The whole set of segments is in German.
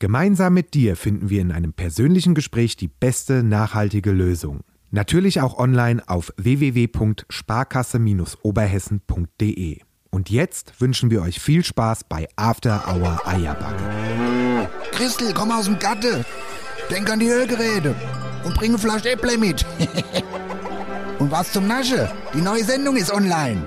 Gemeinsam mit dir finden wir in einem persönlichen Gespräch die beste nachhaltige Lösung. Natürlich auch online auf www.sparkasse-oberhessen.de. Und jetzt wünschen wir euch viel Spaß bei After Hour Eierbacke. Christel, komm aus dem Gatte. Denk an die Ölgeräte. Und bring eine Flasche Äpple mit. und was zum Nasche? Die neue Sendung ist online.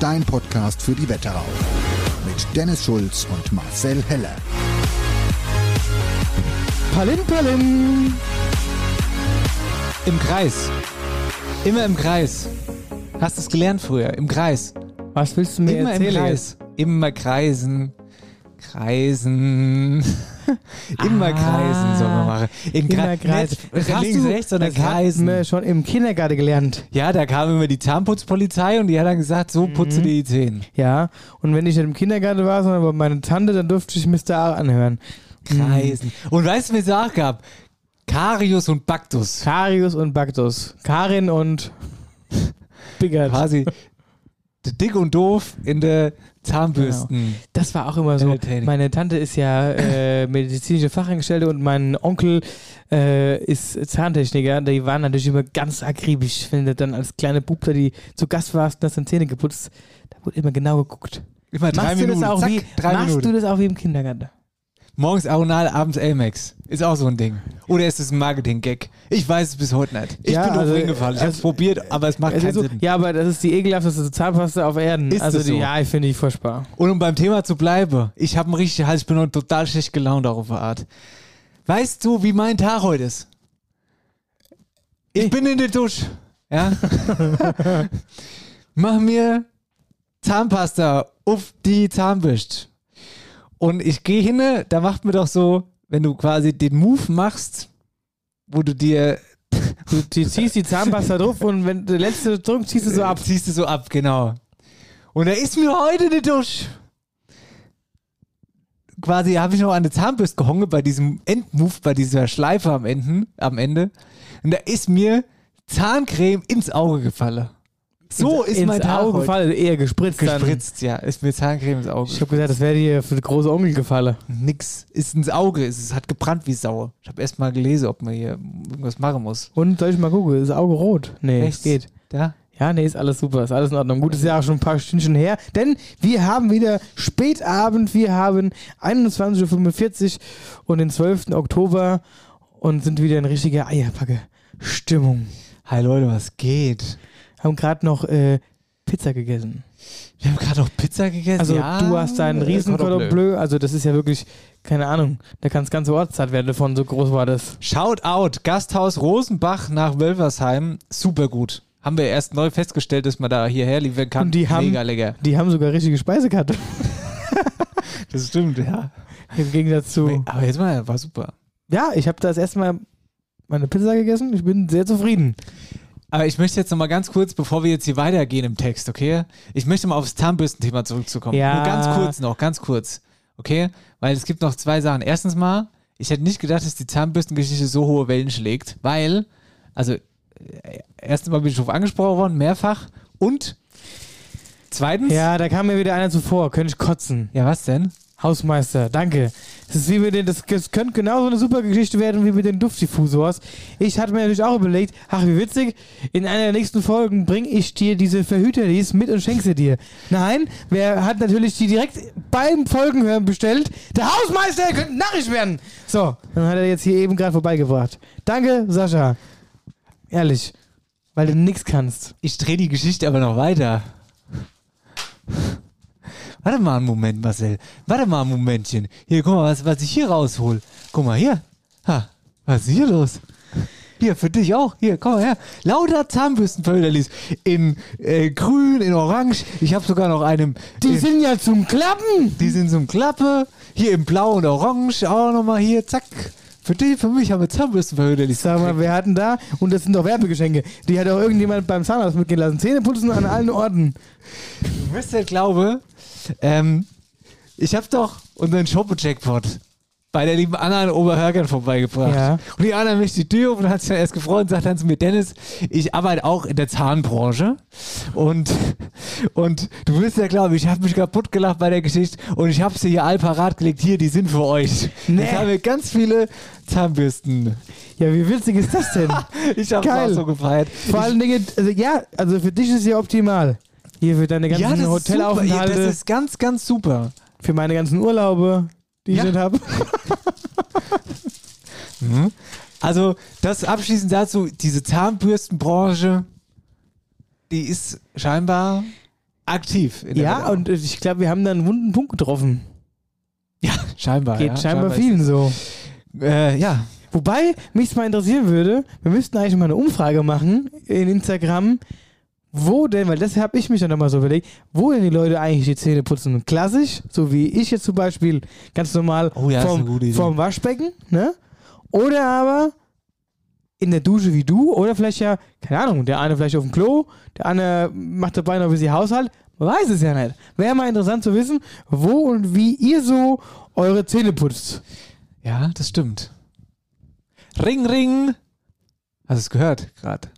Dein Podcast für die Wetterau. Mit Dennis Schulz und Marcel Heller. Palim, palim. Im Kreis. Immer im Kreis. Hast du es gelernt früher? Im Kreis. Was willst du mir Immer erzählen? im Kreis. Immer kreisen. Kreisen. Immer Ah. kreisen soll man machen. Im Immer Kre- kreisen. Nicht Das links, hast du- rechts, sondern das hatten kreisen. wir schon im Kindergarten gelernt. Ja, da kam immer die Zahnputzpolizei und die hat dann gesagt, so putze Mhm. die Zähne. Ja, und wenn ich nicht im Kindergarten war, sondern bei meiner Tante, dann durfte ich Mr. A anhören. Kreisen. Und weißt du, wie es auch gab? Karius und Baktus. Karius und Baktus. Karin und Biggert. Quasi dick und doof in der Zahnbürsten. Das war auch immer so. Meine Tante ist ja äh, medizinische Fachangestellte und mein Onkel äh, ist Zahntechniker. Die waren natürlich immer ganz akribisch, wenn du dann als kleine Bub da die zu Gast warst und hast dann Zähne geputzt. Da wurde immer genau geguckt. Immer drei machst Minuten. Du das auch Zack, wie, machst Minuten. du das auch wie im Kindergarten? Morgens Aronal, abends Amex. Ist auch so ein Ding. Oder ist es ein Marketing-Gag? Ich weiß es bis heute nicht. Ich Ja, bin drauf also- hingefallen. Ich habe es probiert, aber es macht Es keinen so, Sinn. ja, aber das ist die ekelhafteste Zahnpasta auf Erden. Ist also das die, so? ja, ich finde die furchtbar. Und um beim Thema zu bleiben, ich habe einen richtig Hals, ich bin total schlecht gelaunt auf der Art. Weißt du, wie mein Tag heute ist? Ich bin in der Dusche. Ja? Mach mir Zahnpasta auf die Zahnbürste. Und ich gehe hin, da macht mir doch so, wenn du quasi den Move machst, wo du dir Du, ziehst die Zahnpasta drauf und wenn der letzte Druck ziehst du so ab. Ziehst du so ab, genau. Und da ist mir heute eine Dusche. Quasi habe ich noch an der Zahnbürste gehangen bei diesem Endmove, bei dieser Schleife am Ende, am Ende. Und da ist mir Zahncreme ins Auge gefallen. So ins, ist mein Tag Auge heute. gefallen, eher gespritzt. Dann. Gespritzt, ja. Ist mir Zahncreme ins Auge. Ich habe gesagt, das wäre dir für den großen Onkel gefallen. Nix. Ist ins Auge. Es hat gebrannt wie Sau. Ich habe erst mal gelesen, ob man hier irgendwas machen muss. Und soll ich mal gucken, ist das Auge rot? Nee, Rechts. geht. Da? Ja, nee, ist alles super, ist alles in Ordnung. Gut, ist ja auch schon ein paar Stündchen her, denn wir haben wieder Spätabend, wir haben 21.45 Uhr und den 12. Oktober und sind wieder in richtiger Eierpacke-Stimmung. Hi Leute, was geht? Haben gerade noch äh, Pizza gegessen. Wir haben gerade noch Pizza gegessen. Also ja, du hast deinen äh, riesen Cordon Bleu. Also das ist ja wirklich, keine Ahnung, da kann das ganze Ortszeit werden davon, so groß war das. Shout out, Gasthaus Rosenbach nach Wölversheim, super gut. Haben wir erst neu festgestellt, dass man da hierher liefern kann. Und die haben- Mega lecker. Die haben sogar richtige Speisekarte. Das stimmt, ja. Im Gegensatz zu. Aber jetzt mal, war super. Ja, ich habe das erstmal meine Pizza gegessen. Ich bin sehr zufrieden. Aber ich möchte jetzt noch mal ganz kurz, bevor wir jetzt hier weitergehen im Text, okay? Ich möchte mal aufs Zahnbürstenthema zurückzukommen. Ja. Nur ganz kurz noch, ganz kurz. Okay? Weil es gibt noch zwei Sachen. Erstens mal, ich hätte nicht gedacht, dass die Zahnbürstengeschichte so hohe Wellen schlägt, weil, also, äh, erstens mal bin ich darauf angesprochen worden, mehrfach. Und zweitens, Ja, da kam mir wieder einer zuvor. Könnte ich kotzen. ja, was denn? Hausmeister, danke. Das ist wie mit den, das, das könnte genauso eine super Geschichte werden wie mit den Duftdiffusors. Ich hatte mir natürlich auch überlegt, ach wie witzig, in einer der nächsten Folgen bringe ich dir diese Verhüterlis mit und schenke sie dir. Nein, wer hat natürlich die direkt beim Folgenhören bestellt? Der Hausmeister könnte Nachricht werden. So, dann hat er jetzt hier eben gerade vorbeigebracht. Danke, Sascha. Ehrlich. Weil du nix kannst. Ich drehe die Geschichte aber noch weiter. Warte mal einen Moment, Marcel. Warte mal ein Momentchen. Hier, guck mal, was, was ich hier raushol. Guck mal hier. Ha, was ist hier los? Hier, für dich auch. Hier, komm mal her. Lauter Zahnbürstenförderlis. In äh, grün, in orange. Ich habe sogar noch einen. Die in, sind ja zum Klappen. die sind zum Klappe. Hier in blau und orange. Auch nochmal hier, zack. Für dich, für mich haben wir Zahnbürstenförderlis. Sag mal, wir hatten da, und das sind doch Werbegeschenke, die hat auch irgendjemand beim Zahnarzt mitgehen lassen. Zähne putzen an allen Orten. Du wirst ja glaube, ähm, ich habe doch unseren Shop-Jackpot bei der lieben Anna in Oberhörgern vorbeigebracht. Ja. Und die Anna mischt die Tür auf und hat sich dann erst gefreut und sagt dann zu mir, Dennis, ich arbeite auch in der Zahnbranche und, und du wirst ja glauben, ich habe mich kaputt gelacht bei der Geschichte und ich habe sie hier all parat gelegt, hier, die sind für euch. Nee. Jetzt haben wir ganz viele Zahnbürsten. Ja, wie witzig ist das denn? Ich habe auch so gefeiert. Vor allen Dingen, also ja, also für dich ist es ja optimal. Hier für deine ganzen ja, das ist super. Hotelaufenthalte, Ja, das ist ganz, ganz super. für meine ganzen Urlaube, die Ja. ich nicht habe. Also, das abschließend dazu, diese Zahnbürstenbranche, die ist scheinbar aktiv. Ja, Welt. und ich glaube, wir haben da einen wunden Punkt getroffen. ja, scheinbar. Geht ja, scheinbar ist vielen so. Äh, ja, Wobei mich mal interessieren würde, wir müssten eigentlich mal eine Umfrage machen in Instagram, wo denn, weil das habe ich mich dann nochmal so überlegt, wo denn die Leute eigentlich die Zähne putzen. Klassisch, so wie ich jetzt zum Beispiel ganz normal Oh ja, Idee. vorm Waschbecken, ne? Oder aber in der Dusche wie du, oder vielleicht ja, keine Ahnung, der eine vielleicht auf dem Klo, der andere macht dabei noch ein bisschen Haushalt. Man weiß es ja nicht. Wäre mal interessant zu wissen, wo und wie ihr so eure Zähne putzt. ja, das stimmt. Ring, ring. Hast du es gehört gerade?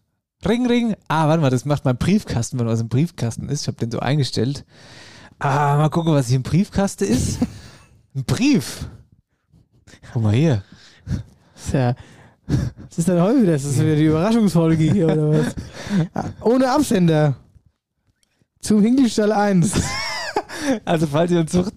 Ring, ring. Ah, warte mal, das macht mein Briefkasten, wenn was im Briefkasten ist. Ich habe den so eingestellt. Ah, mal gucken, was hier im Briefkasten ist. Ein Brief. Guck mal hier. Ist ja. Was ist denn heute wieder? Ist das wieder die Überraschungsfolge hier oder was? Ah, Ohne Absender. Zum Hinkelstall 1. Also falls ihr uns sucht,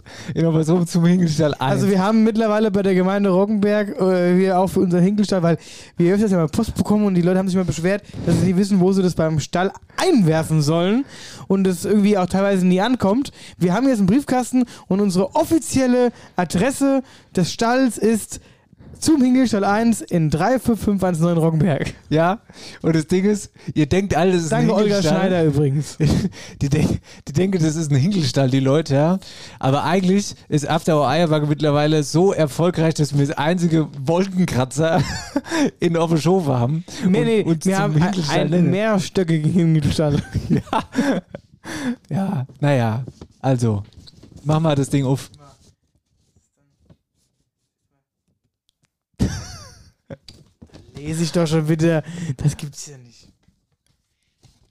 so zum Hinkelstall 1. Also wir haben mittlerweile bei der Gemeinde Roggenberg äh, hier auch für unseren Hinkelstall, weil wir öfters ja mal Post bekommen und die Leute haben sich mal beschwert, dass sie nicht wissen, wo sie das beim Stall einwerfen sollen und es irgendwie auch teilweise nie ankommt. Wir haben jetzt einen Briefkasten und unsere offizielle Adresse des Stalls ist zum Hinkelstall 1 in 35519 Roggenberg. ja, und das Ding ist, ihr denkt alle, das ist Danke ein Olga. Schneider übrigens. Die, denk, die denken, das ist ein Hinkelstall, die Leute, ja. Aber eigentlich ist After Our Eierbacke mittlerweile so erfolgreich, dass wir das einzige Wolkenkratzer in Schofe haben. Nee, und nee, uns wir haben einen mehrstöckigen Hinkelstall. Ja, naja, also, mach mal das Ding auf. Lese ich doch schon wieder. Das gibt's ja nicht.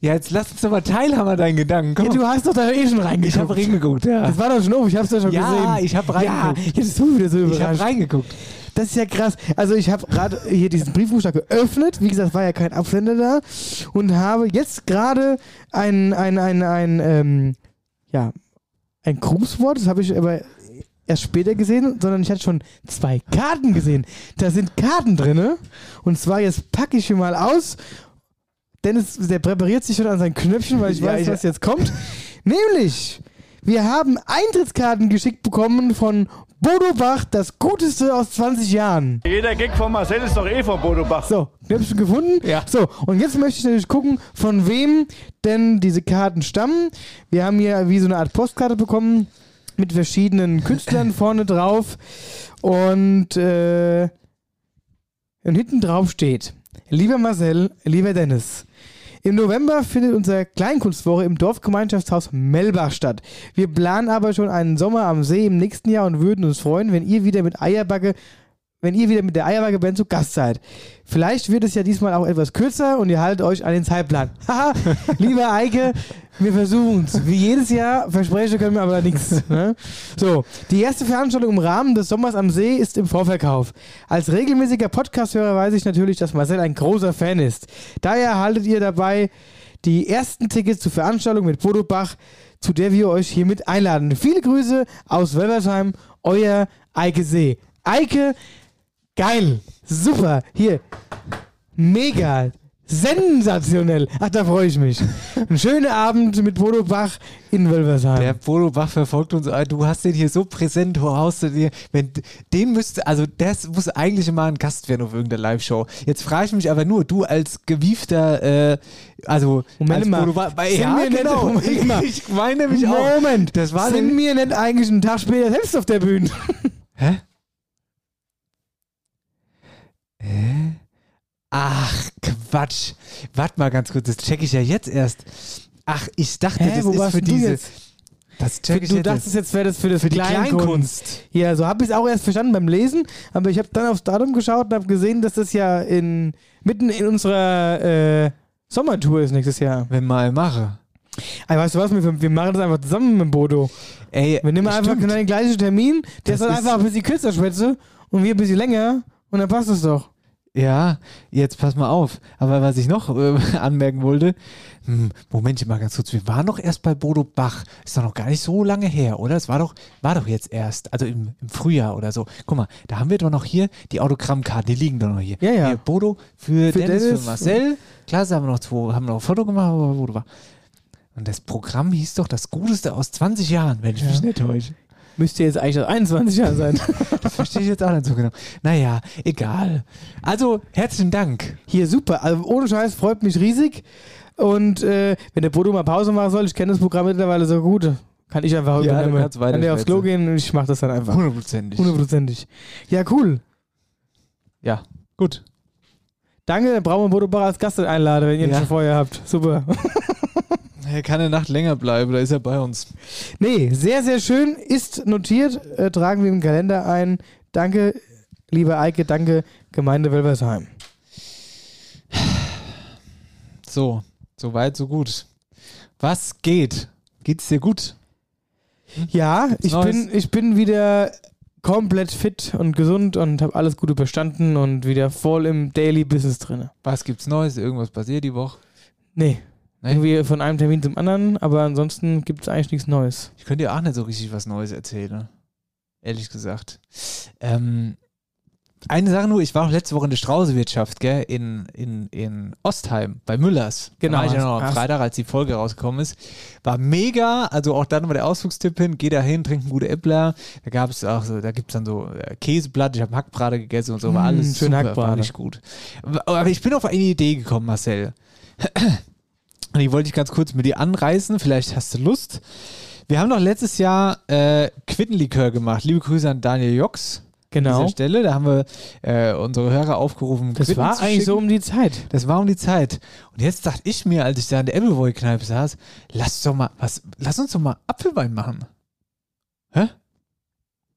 Ja, jetzt lass uns doch mal teilhaben an deinen Gedanken. Komm, Ja, du hast doch da eh schon ich reingeguckt. habe reingeguckt, ja. Das war doch schon oben, ich hab's doch schon Ja, gesehen. ich hab Ja, reingeguckt. jetzt bist du wieder so Ich habe überrascht. reingeguckt. Das ist ja krass. Also ich habe gerade hier diesen Briefumschlag geöffnet. Wie gesagt, war ja kein Absender da. Und habe jetzt gerade ein, ein, ein, ein, ähm, ja, ein Grußwort. Das habe ich aber erst später gesehen, sondern ich hatte schon zwei Karten gesehen. Da sind Karten drinne. Und zwar jetzt packe ich hier mal aus. Dennis, der präpariert sich schon an sein Knöpfchen, weil ich Ja, weiß, ich- was jetzt kommt. Nämlich, wir haben Eintrittskarten geschickt bekommen von Bodo Bach, das Guteste aus 20 Jahren. Jeder Gag von Marcel ist doch eh von Bodo Bach. So, Knöpfchen gefunden. Ja. So, und jetzt möchte ich natürlich gucken, von wem denn diese Karten stammen. Wir haben hier wie so eine Art Postkarte bekommen mit verschiedenen Künstlern vorne drauf. Und, äh, und hinten drauf steht, lieber Marcel, lieber Dennis, im November findet unsere Kleinkunstwoche im Dorfgemeinschaftshaus Melbach statt. Wir planen aber schon einen Sommer am See im nächsten Jahr und würden uns freuen, wenn ihr wieder mit Eierbacke wenn ihr wieder mit der Eierbacke-Band zu Gast seid. Vielleicht wird es ja diesmal auch etwas kürzer und ihr haltet euch an den Zeitplan. Haha, lieber Eike, wir versuchen es. Wie jedes Jahr, versprechen können wir aber nichts. Ne? So, die erste Veranstaltung im Rahmen des Sommers am See ist im Vorverkauf. Als regelmäßiger Podcast-Hörer weiß ich natürlich, dass Marcel ein großer Fan ist. Daher erhaltet ihr dabei die ersten Tickets zur Veranstaltung mit Bodo Bach, zu der wir euch hiermit einladen. Viele Grüße aus Welversheim, euer Eike See. Eike, geil, super, hier, mega, Sensationell. Ach, da freue ich mich. Ein schöner Abend mit Bodo Bach in Wölversheim. Der Bodo Bach verfolgt uns. äh, Du hast den hier so präsent, du haust du dir. Wenn, den müsste, also das muss eigentlich mal ein Gast werden auf irgendeiner Live-Show. Jetzt frage ich mich aber nur, du als gewiefter, äh, also Moment als mal. Bodo Bach, Sind ja, nicht- genau. Moment mal. Ich meine nämlich auch. Moment, Das war sind wir nicht eigentlich einen Tag später selbst auf der Bühne? Hä? Hä? Quatsch. Warte mal ganz kurz, das check ich ja jetzt erst. Ach, ich dachte, Hä, das ist für diese. jetzt? Das check ich Du jetzt dachtest jetzt, wäre das für das für die Kleinkunst. Ja, so habe ich es auch erst verstanden beim Lesen, aber ich habe dann aufs Datum geschaut und habe gesehen, dass das ja in, mitten in unserer äh, Sommertour ist nächstes Jahr. Wenn mal mache. Aber weißt du was, wir, wir machen das einfach zusammen mit Bodo. Ey, Wir nehmen einfach genau den gleichen Termin, der Das ist dann ist- einfach ein bisschen kürzer schwätze und wir ein bisschen länger und dann passt es doch. Ja, jetzt pass mal auf. Aber was ich noch äh, anmerken wollte, hm, Moment mal ganz kurz, wir waren doch erst bei Bodo Bach. Ist doch noch gar nicht so lange her, oder? Es war doch, war doch jetzt erst, also im, im Frühjahr oder so. Guck mal, da haben wir doch noch hier die Autogrammkarten, die liegen doch noch hier. Ja, ja. Hier, Bodo für, Für Dennis, Dennis. für Marcel. Klar, haben wir noch zwei, haben noch ein Foto gemacht, aber Bodo war. Und das Programm hieß doch das Guteste aus 20 Jahren, wenn ich Ja. mich nicht täusche. Müsste jetzt eigentlich das 21 Jahre sein. Das verstehe ich jetzt auch nicht so genau. Naja, egal. Also, herzlichen Dank. Hier, super. Also ohne Scheiß freut mich riesig. Und äh, wenn der Bodo mal Pause machen soll, ich kenne das Programm mittlerweile so gut, kann ich einfach Ja, übernehmen. Kann der aufs Klo gehen und ich mache das dann einfach. Hundertprozentig. Hundertprozentig. Ja, cool. Ja, gut. Danke, brauchen wir Bodo Bach als Gast einladen, wenn ihr ihn Ja. schon vorher habt. Super. Er kann eine Nacht länger bleiben, da ist er bei uns. Nee, sehr, sehr schön. Ist notiert. Äh, tragen wir im Kalender ein. Danke, liebe Eike. Danke, Gemeinde Wölversheim. So, so weit, so gut. Was geht? Geht's dir gut? Ja, ich Neues? bin, ich bin wieder komplett fit und gesund und habe alles gut überstanden und wieder voll im Daily Business drin. Was gibt's Neues? Irgendwas passiert die Woche? Nee, Nee? irgendwie von einem Termin zum anderen, aber ansonsten gibt es eigentlich nichts Neues. Ich könnte dir auch nicht so richtig was Neues erzählen. Ehrlich gesagt. Ähm, eine Sache nur, ich war auch letzte Woche in der Straußewirtschaft, gell, in, in, in Ostheim, bei Müllers. Genau, Da war ich ja noch am Freitag, als die Folge rausgekommen ist. War mega, also auch dann war der Ausflugstipp hin, geh da hin, trink einen guten Äppler. Da gab es auch so, da gibt es dann so äh, Käseblatt, ich habe Hackbrate gegessen und so, war Mm, alles schön super, Hackbrate. war nicht gut. Aber ich bin auf eine Idee gekommen, Marcel. Und die wollte ich ganz kurz mit dir anreißen, vielleicht hast du Lust. Wir haben doch letztes Jahr äh, Quittenlikör gemacht. Liebe Grüße an Daniel Jox. An Genau. dieser Stelle. Da haben wir äh, unsere Hörer aufgerufen. Das Quitten war eigentlich so um die Zeit. Das war um die Zeit. Und jetzt dachte ich mir, als ich da in der Appleboy-Kneipe saß, lass doch mal, was, lass uns doch mal Apfelwein machen. Hä?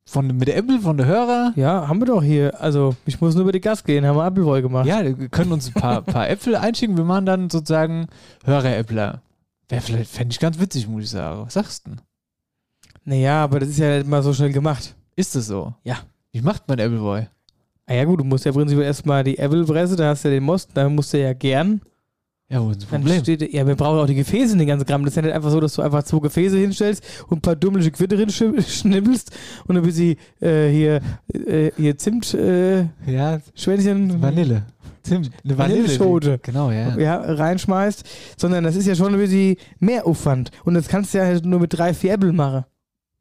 Von, mit der Apple, von der Hörer? Ja, haben wir doch hier. Also, ich muss nur über die Gas gehen, haben wir Appleboy gemacht. Ja, wir können uns ein paar, paar Äpfel einschicken. Wir machen dann sozusagen Hörer-Äppler. Wäre vielleicht, fände ich ganz witzig, muss ich sagen. Was sagst du denn? Naja, aber das ist ja nicht mal so schnell gemacht. Ist das so? Ja. Wie macht man Appleboy? Ah ja gut, du musst ja prinzipiell erstmal die Apple-Presse, da hast du ja den Most, da musst du ja gern. Ja, wo ist das Problem? steht, ja, wir brauchen auch die Gefäße in den ganzen Gramm. Das ist ja nicht einfach so, dass du einfach zwei Gefäße hinstellst und ein paar dummelige Quitte schnippelst und ein bisschen äh, hier, äh, hier Zimt, äh, Ja, Schwänzchen, Vanille. Zimt, eine Vanille. Vanilleschote. Genau, ja. ja, reinschmeißt, sondern das ist ja schon ein bisschen mehr Aufwand. Und das kannst du ja halt nur mit drei, vier Apple machen.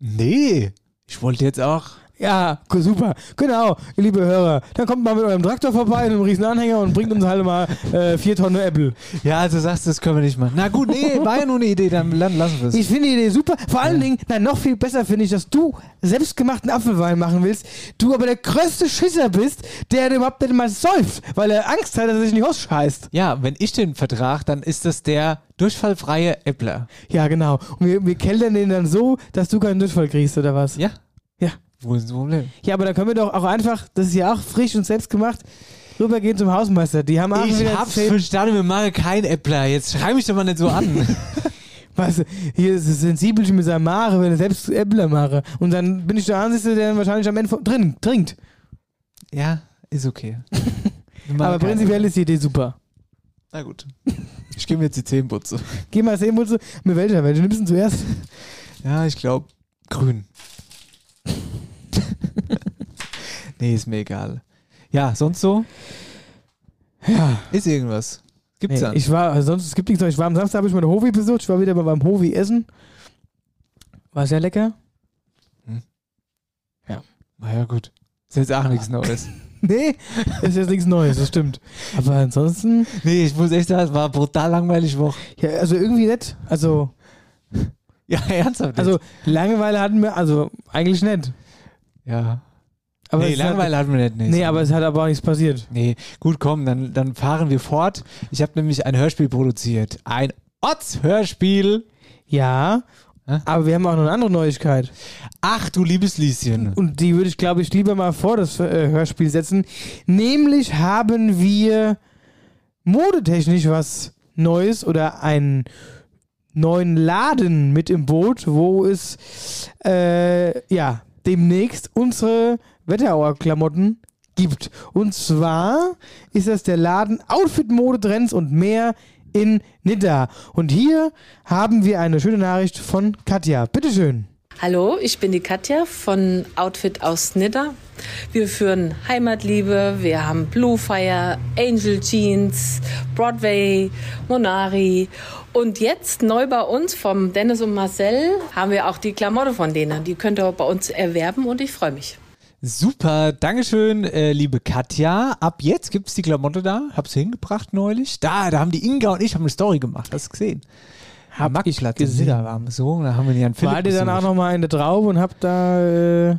Nee. Ich wollte jetzt auch. Ja, super. Genau, liebe Hörer. Dann kommt mal mit eurem Traktor vorbei, einem riesen Anhänger und bringt uns halt mal äh, vier Tonnen Apple. Ja, also sagst du, das können wir nicht machen. Na gut, nee, war ja nur eine Idee, dann lassen wir es. Ich finde die Idee super. Vor allen Dingen, nein, noch viel besser finde ich, dass du selbstgemachten Apfelwein machen willst, du aber der größte Schisser bist, der überhaupt nicht mal säuft, weil er Angst hat, dass er sich nicht ausscheißt. Ja, wenn ich den vertrag, dann ist das der durchfallfreie Äppler. Ja, genau. Und wir, wir keltern den dann so, dass du keinen Durchfall kriegst, oder was? Ja? Ja. Wo ist das Problem? Ja, aber dann können wir doch auch einfach, das ist ja auch frisch und selbst gemacht, rübergehen zum Hausmeister. Die haben auch Ich wieder hab's zehn- verstanden, wir machen kein Äppler. Jetzt schrei mich doch mal nicht so an. Was, hier ist es sensibel mit seinem Mare, wenn er selbst Äppler mache. Und dann bin ich der Einzige, der dann wahrscheinlich am Ende von, drin trinkt. ja, ist okay. Wir machen Aber prinzipiell ist die Idee super. Na gut. Ich gehe mir jetzt die Zähneputze. Geh mal sehen, wozu. Mit welcher? Welche nimmst du denn zuerst? Ja, ich glaube grün. nee, ist mir egal. Ja, sonst so? Ja. Ist irgendwas? gibt's Nee, dann. ich war, sonst es gibt nichts. Ich war am Samstag, habe ich meine Hovi besucht. Ich war wieder beim Hovi essen. War sehr lecker. Naja, gut. Ist jetzt auch nichts Neues. Nee, ist jetzt nichts Neues, das stimmt. Aber ansonsten, nee, ich muss echt sagen, es war brutal langweilig Woche. ja, also irgendwie nett. Also, Ja, ernsthaft. also Langeweile hatten wir, also eigentlich nett. Ja. Aber nee, hat- Langeweile hatten wir nicht. Nee, Nee, aber es hat aber auch nichts passiert. Nee, gut, komm, dann, dann fahren wir fort. Ich habe nämlich ein Hörspiel produziert. Ein Ortshörspiel. Ja, Hä? aber wir haben auch noch eine andere Neuigkeit. Ach, du liebes Lieschen. Und die würde ich, glaube ich, lieber mal vor das äh, Hörspiel setzen. Nämlich haben wir modetechnisch was Neues oder einen neuen Laden mit im Boot, wo es äh, ja demnächst unsere Wetterauer-Klamotten gibt. Und zwar ist das der Laden Outfit Mode Trends und mehr in Nidda. Und hier haben wir eine schöne Nachricht von Katja. Bitteschön. Hallo, ich bin die Katja von Outfit aus Nidda. Wir führen Heimatliebe, wir haben Blue Fire, Angel Jeans, Broadway, Monari und jetzt neu bei uns vom Dennis und Marcel haben wir auch die Klamotte von denen. Die könnt ihr bei uns erwerben und ich freue mich. Super, Dankeschön, äh, liebe Katja. Ab jetzt gibt's die Klamotte da. Hab's hingebracht neulich. Da, da haben die Inga und ich haben eine Story gemacht. Hast du gesehen? Hab ich Marktplatz in gesehen. Waren wir so. Da haben wir die an Philipp Wart ihr dann auch nochmal in der Traube und habt da äh,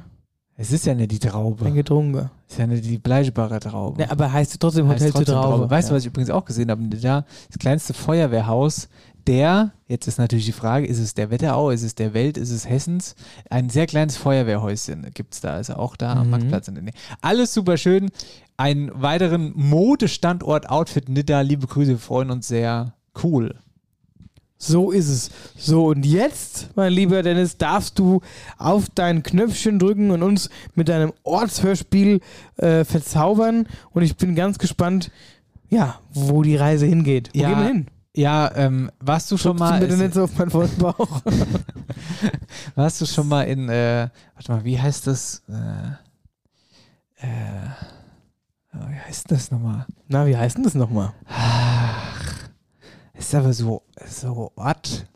Es ist ja nicht die Traube. dann getrunken? Es ist ja nicht die Bleichbarer Traube. Ja, aber heißt trotzdem Heißt Hotel zur trotzdem Traube. Weißt du, ja. was ich übrigens auch gesehen habe? Da das kleinste Feuerwehrhaus der, jetzt ist natürlich die Frage, ist es der Wetterau, ist es der Welt, ist es Hessens? Ein sehr kleines Feuerwehrhäuschen gibt es da, also auch da am Mhm. Marktplatz in der Nähe. Alles super schön. Einen weiteren Modestandort Outfit Nidda. Liebe Grüße, wir freuen uns sehr. Cool. So ist es. So, und jetzt, mein lieber Dennis, darfst du auf dein Knöpfchen drücken und uns mit deinem Ortshörspiel äh, verzaubern. Und ich bin ganz gespannt, ja, wo die Reise hingeht. Wo Ja, gehen wir hin? Ja, ähm, warst du schon Schubst mal, du bitte nicht so auf meinen vollen Bauch. warst du schon mal in, äh, warte mal, wie heißt das? Äh, äh, oh, wie heißt das nochmal? Na, wie heißt denn das nochmal? Ach, ist aber so, so Ort.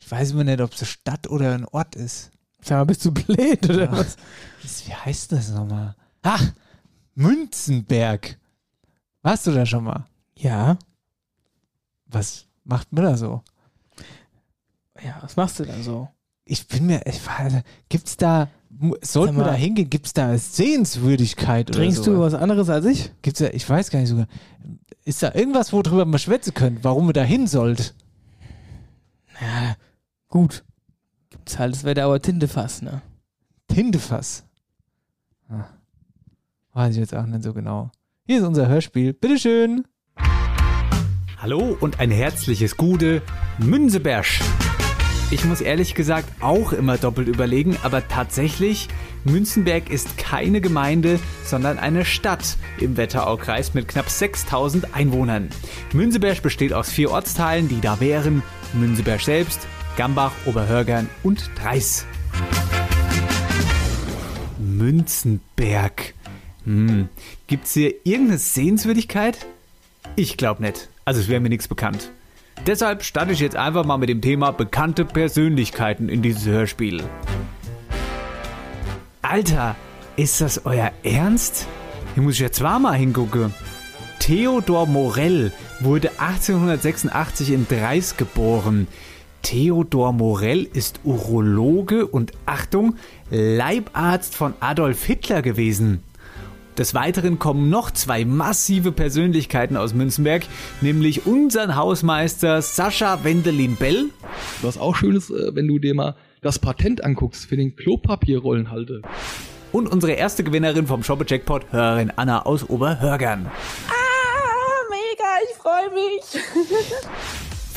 Ich weiß immer nicht, ob es eine Stadt oder ein Ort ist. Sag mal, bist du blöd oder Ja. was? Wie heißt das nochmal? Ach, Münzenberg. Warst du da schon mal? Ja. Was macht mir da so? Ja, was machst du dann so? Ich bin mir, ich weiß, gibt's da, sollten wir da hingehen? Gibt's da Sehenswürdigkeit oder Trinkst so? du was anderes als ich? Gibt's da, ich weiß gar nicht sogar. Ist da irgendwas, worüber man schwätzen können, warum wir da hin sollt? Ja, gut. Gibt's halt das Wetterauer Tintefass, ne? Tintefass. Ah. Weiß ich jetzt auch nicht so genau. Hier ist unser Hörspiel. Bitteschön. Hallo und ein herzliches Gute, Münzeberg. Ich muss ehrlich gesagt auch immer doppelt überlegen, aber tatsächlich, Münzenberg ist keine Gemeinde, sondern eine Stadt im Wetteraukreis mit knapp 6000 Einwohnern. Münzeberg besteht aus vier Ortsteilen, die da wären Münzeberg selbst, Gambach, Oberhörgern und Dreis. Münzenberg. Hm. Gibt's hier irgendeine Sehenswürdigkeit? Ich glaube nicht. Also es wäre mir nichts bekannt. Deshalb starte ich jetzt einfach mal mit dem Thema bekannte Persönlichkeiten in dieses Hörspiel. Alter, ist das euer Ernst? Hier muss ich jetzt zwar mal hingucken. Theodor Morell wurde 1886 in Dreis geboren. Theodor Morell ist Urologe und Achtung, Leibarzt von Adolf Hitler gewesen. Des Weiteren kommen noch zwei massive Persönlichkeiten aus Münzenberg, nämlich unseren Hausmeister Sascha Wendelin Bell Was auch schön ist, äh, wenn du dir mal das Patent anguckst für den Klopapierrollenhalter. und unsere erste Gewinnerin vom Shoppe Jackpot, Hörerin Anna aus Oberhörgern. mega, ich freue mich.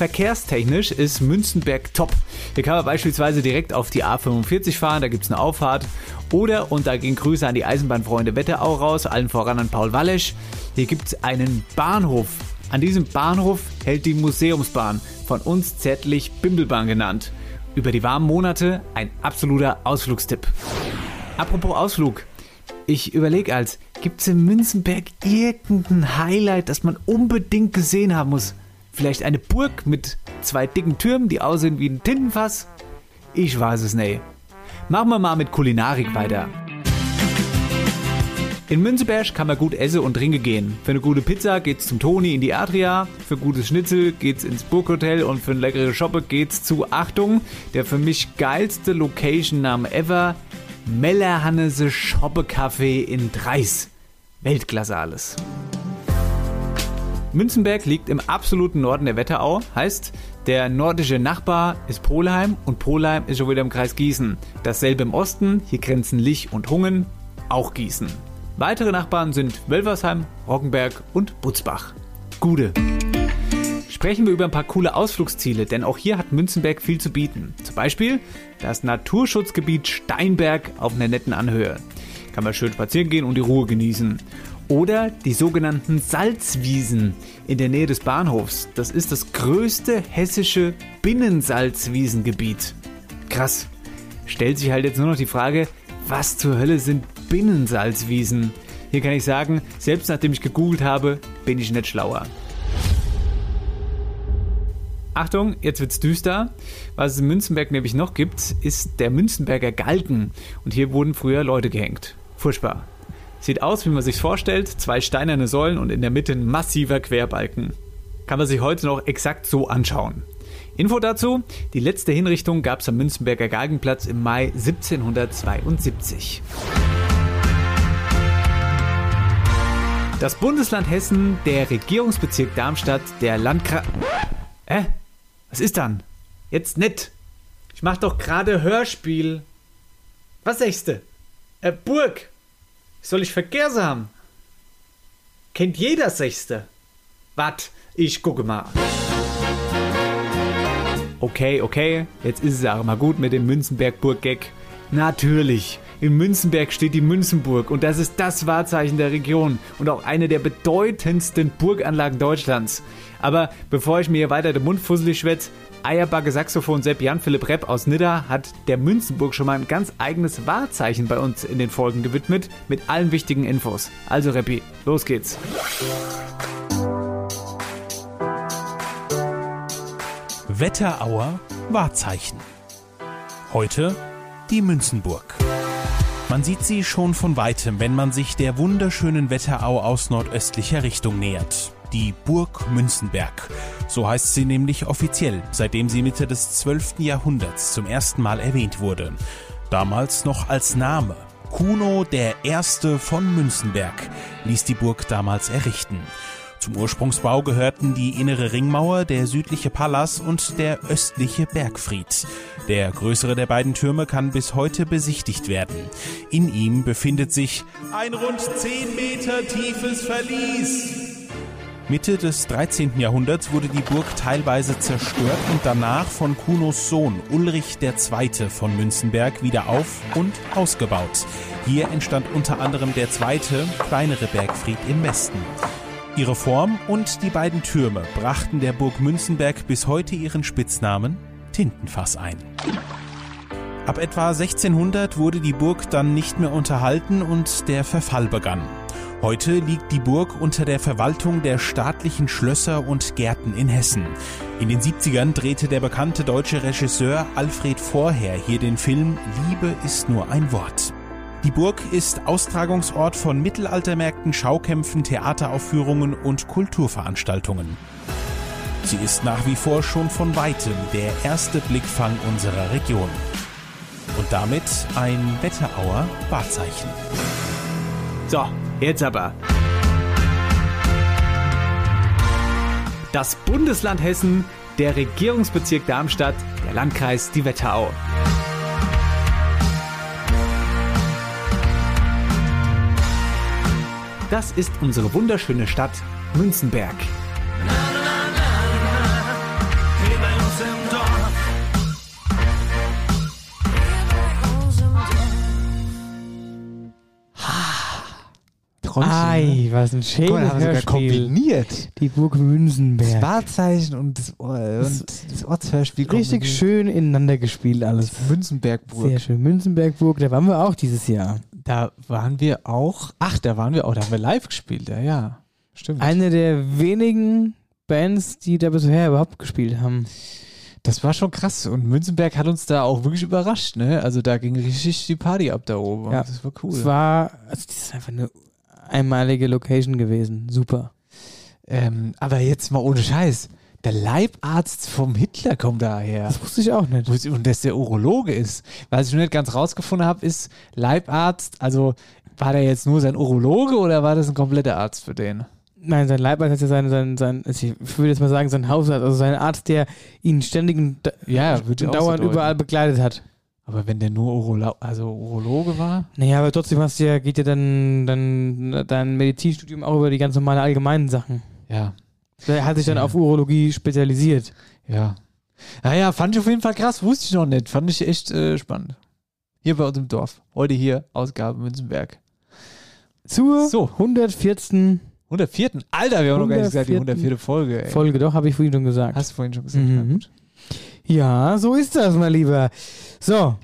Verkehrstechnisch ist Münzenberg top. Hier kann man beispielsweise direkt auf die A45 fahren, da gibt es eine Auffahrt. Oder, und da gehen Grüße an die Eisenbahnfreunde Wetterau raus, allen voran an Paul Wallesch, hier gibt es einen Bahnhof. An diesem Bahnhof hält die Museumsbahn, von uns zärtlich Bimbelbahn genannt. Über die warmen Monate ein absoluter Ausflugstipp. Apropos Ausflug. Ich überlege als, Gibt es in Münzenberg irgendein Highlight, das man unbedingt gesehen haben muss? Vielleicht eine Burg mit zwei dicken Türmen, die aussehen wie ein Tintenfass? Ich weiß es nicht. Machen wir mal mit Kulinarik weiter. In Münzeberg kann man gut essen und trinken gehen. Für eine gute Pizza geht's zum Toni in die Adria, für gutes Schnitzel geht's ins Burghotel und für eine leckere Shoppe geht's zu Achtung, der für mich geilste Location-Name ever, Mellerhannese Shoppe Café in Dreis. Weltklasse alles. Münzenberg liegt im absoluten Norden der Wetterau, heißt, der nordische Nachbar ist Polheim und Polheim ist schon wieder im Kreis Gießen. Dasselbe im Osten, hier grenzen Lich und Hungen, auch Gießen. Weitere Nachbarn sind Wölversheim, Roggenberg und Butzbach. Gude. Sprechen wir über ein paar coole Ausflugsziele, denn auch hier hat Münzenberg viel zu bieten. Zum Beispiel das Naturschutzgebiet Steinberg auf einer netten Anhöhe. Kann man schön spazieren gehen und die Ruhe genießen. Oder die sogenannten Salzwiesen in der Nähe des Bahnhofs. Das ist das größte hessische Binnensalzwiesengebiet. Krass. Stellt sich halt jetzt nur noch die Frage, was zur Hölle sind Binnensalzwiesen? Hier kann ich sagen, selbst nachdem ich gegoogelt habe, bin ich nicht schlauer. Achtung, jetzt wird's düster. Was es in Münzenberg nämlich noch gibt, ist der Münzenberger Galgen. Und hier wurden früher Leute gehängt. Furchtbar. Sieht aus, wie man sich's vorstellt. Zwei steinerne Säulen und in der Mitte ein massiver Querbalken. Kann man sich heute noch exakt so anschauen. Info dazu: Die letzte Hinrichtung gab es am Münzenberger Galgenplatz im Mai 1772. Das Bundesland Hessen, der Regierungsbezirk Darmstadt, der Landkreis. Hä? Was ist dann? Jetzt nett. Ich mach doch gerade Hörspiel. Was sechste? Äh, Burg. Soll ich vergessen haben? Kennt jeder Sechste. Wat? Ich gucke mal. Okay, okay, jetzt ist es auch mal gut mit dem Münzenberg-Burg-Gag. Natürlich, in Münzenberg steht die Münzenburg und das ist das Wahrzeichen der Region und auch eine der bedeutendsten Burganlagen Deutschlands. Aber bevor ich mir hier weiter den Mund fusselig schwätze, Eierbacke Saxophon Sepp Jan Philipp Repp aus Nidda hat der Münzenburg schon mal ein ganz eigenes Wahrzeichen bei uns in den Folgen gewidmet mit allen wichtigen Infos. Also Reppi, los geht's. Wetterauer Wahrzeichen. Heute die Münzenburg. Man sieht sie schon von weitem, wenn man sich der wunderschönen Wetterau aus nordöstlicher Richtung nähert. Die Burg Münzenberg. So heißt sie nämlich offiziell, seitdem sie Mitte des 12. Jahrhunderts zum ersten Mal erwähnt wurde. Damals noch als Name. Kuno der Erste von Münzenberg ließ die Burg damals errichten. Zum Ursprungsbau gehörten die innere Ringmauer, der südliche Palas und der östliche Bergfried. Der größere der beiden Türme kann bis heute besichtigt werden. In ihm befindet sich ein rund 10 Meter tiefes Verlies. Mitte des 13. Jahrhunderts wurde die Burg teilweise zerstört und danach von Kunos Sohn Ulrich II. von Münzenberg wieder auf und ausgebaut. Hier entstand unter anderem der zweite, kleinere Bergfried im Westen. Ihre Form und die beiden Türme brachten der Burg Münzenberg bis heute ihren Spitznamen Tintenfass ein. Ab etwa 1600 wurde die Burg dann nicht mehr unterhalten und der Verfall begann. Heute liegt die Burg unter der Verwaltung der staatlichen Schlösser und Gärten in Hessen. In den 70ern drehte der bekannte deutsche Regisseur Alfred Vorher hier den Film Liebe ist nur ein Wort. Die Burg ist Austragungsort von Mittelaltermärkten, Schaukämpfen, Theateraufführungen und Kulturveranstaltungen. Sie ist nach wie vor schon von weitem der erste Blickfang unserer Region. Und damit ein Wetterauer Wahrzeichen. So, jetzt aber. Das Bundesland Hessen, der Regierungsbezirk Darmstadt, der Landkreis die Wetterau. Das ist unsere wunderschöne Stadt Münzenberg. Träumchen. Ei, was ein Guck mal, schönes haben wir sogar kombiniert. Die Burg Das Münzenberg. Wahrzeichen und das, Or und das Ortshörspiel. Richtig schön ineinander gespielt alles. Münzenbergburg. Sehr schön. Münzenbergburg, da waren wir auch dieses Jahr. Da waren wir auch. Ach, da waren wir auch. Da haben wir live gespielt. Ja, ja. Stimmt. Eine der wenigen Bands, die da bisher überhaupt gespielt haben. Das war schon krass. Und Münzenberg hat uns da auch wirklich überrascht, ne? Also da ging richtig die Party ab da oben. Ja, das war cool. Es war, also das ist einfach eine einmalige Location gewesen. Super. ähm, aber jetzt mal ohne Scheiß. Der Leibarzt vom Hitler kommt daher. Das wusste ich auch nicht. Und dass der Urologe ist. Was ich noch nicht ganz rausgefunden habe, ist Leibarzt, also war der jetzt nur sein Urologe oder war das ein kompletter Arzt für den? Nein, sein Leibarzt hat ja sein, sein, sein also ich würde jetzt mal sagen, sein Hausarzt, also sein Arzt, der ihn ständig und Ja, dauernd überall begleitet hat. Aber wenn der nur Urolo also Urologe war? Naja, aber trotzdem hast du ja, geht ja dann, dann dein Medizinstudium auch über die ganz normalen allgemeinen Sachen. Ja. Der hat sich dann auf Urologie spezialisiert. Ja. Naja, fand ich auf jeden Fall krass, wusste ich noch nicht. Fand ich echt äh, spannend. Hier bei uns im Dorf. Heute hier, Ausgabe Münzenberg. Zur So. 114. 104. Alter, wir haben noch gar nicht gesagt, die 104. 104. Folge. Ey. Folge, doch, habe ich vorhin schon gesagt. Hast du vorhin schon gesagt. Mhm. Na gut. Ja, so ist das, mein Lieber. So.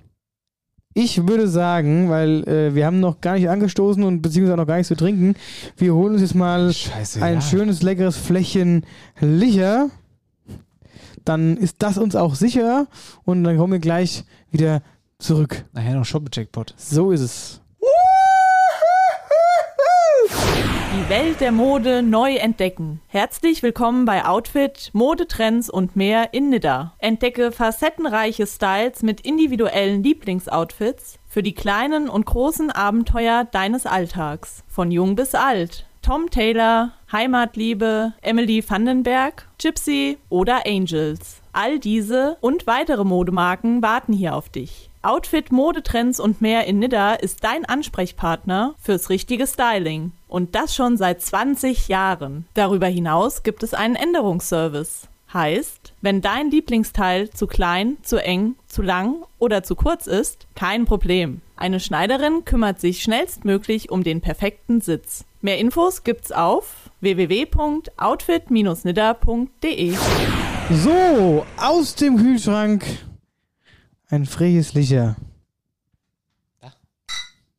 Ich würde sagen, weil äh, wir haben noch gar nicht angestoßen und beziehungsweise noch gar nichts zu trinken, wir holen uns jetzt mal Scheiße, ein ja. schönes, leckeres Fläschchen Licher. Dann ist das uns auch sicher und dann kommen wir gleich wieder zurück. Nachher noch Shoppe-Jackpot. So ist es. Die Welt der Mode neu entdecken. Herzlich willkommen bei Outfit, Modetrends und mehr in Nidda. Entdecke facettenreiche Styles mit individuellen Lieblingsoutfits für die kleinen und großen Abenteuer deines Alltags. Von jung bis alt. Tom Taylor, Heimatliebe, Emily Vandenberg, Gypsy oder Angels. All diese und weitere Modemarken warten hier auf dich. Outfit, Modetrends und mehr in Nidda ist dein Ansprechpartner fürs richtige Styling. Und das schon seit 20 Jahren. Darüber hinaus gibt es einen Änderungsservice. Heißt, wenn dein Lieblingsteil zu klein, zu eng, zu lang oder zu kurz ist, kein Problem. Eine Schneiderin kümmert sich schnellstmöglich um den perfekten Sitz. Mehr Infos gibt's auf www.outfit-nidda.de. So, aus dem Kühlschrank ein freches Licher.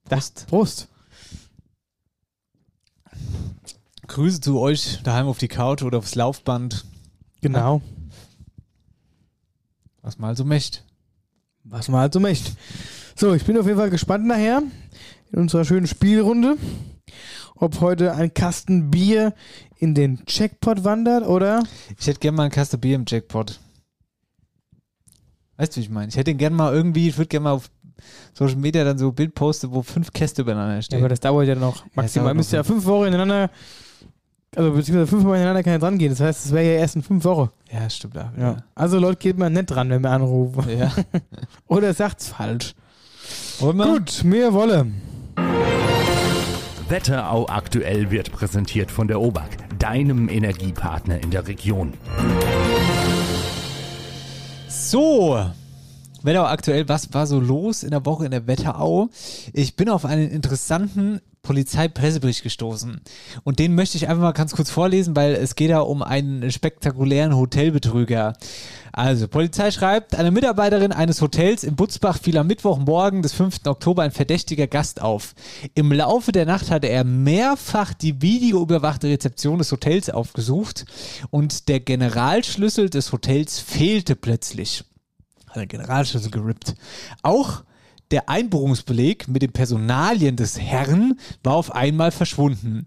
Prost. Prost. Grüße zu euch daheim auf die Couch oder aufs Laufband. Genau. Was mal so möchte. Was halt so möchte. So, ich bin auf jeden Fall gespannt nachher in unserer schönen Spielrunde, ob heute ein Kasten Bier in den Jackpot wandert oder Ich hätte gerne mal einen Kasten Bier im Jackpot. Weißt du, wie ich meine? Ich hätte gerne mal irgendwie, ich würde gerne mal auf Social Media dann so ein Bild posten, wo fünf Käste übereinander Ja, stehen. aber das dauert ja noch maximal. dauert müsste ja fünf Wochen ineinander, also beziehungsweise fünf Wochen ineinander kann ja dran gehen. Das heißt, es wäre ja erst in fünf Wochen. ja, stimmt. Da, Ja. Also Leute, geht mal nicht dran, wenn wir anrufen. ja. Oder sagt's falsch. Wollen wir? Gut, mehr Wolle. Wetterau aktuell wird präsentiert von der OBAK, deinem Energiepartner in der Region. So, Wetterau aktuell, was war so los in der Woche in der Wetterau? Ich bin auf einen interessanten Polizeipressebericht gestoßen. Und den möchte ich einfach mal ganz kurz vorlesen, weil es geht da um einen spektakulären Hotelbetrüger. Also, Polizei schreibt, eine Mitarbeiterin eines Hotels in Butzbach fiel am Mittwochmorgen des 5. Oktober ein verdächtiger Gast auf. Im Laufe der Nacht hatte er mehrfach die videoüberwachte Rezeption des Hotels aufgesucht und der Generalschlüssel des Hotels fehlte plötzlich Generalschlüssel gerippt. Auch der Einbuchungsbeleg mit den Personalien des Herrn war auf einmal verschwunden.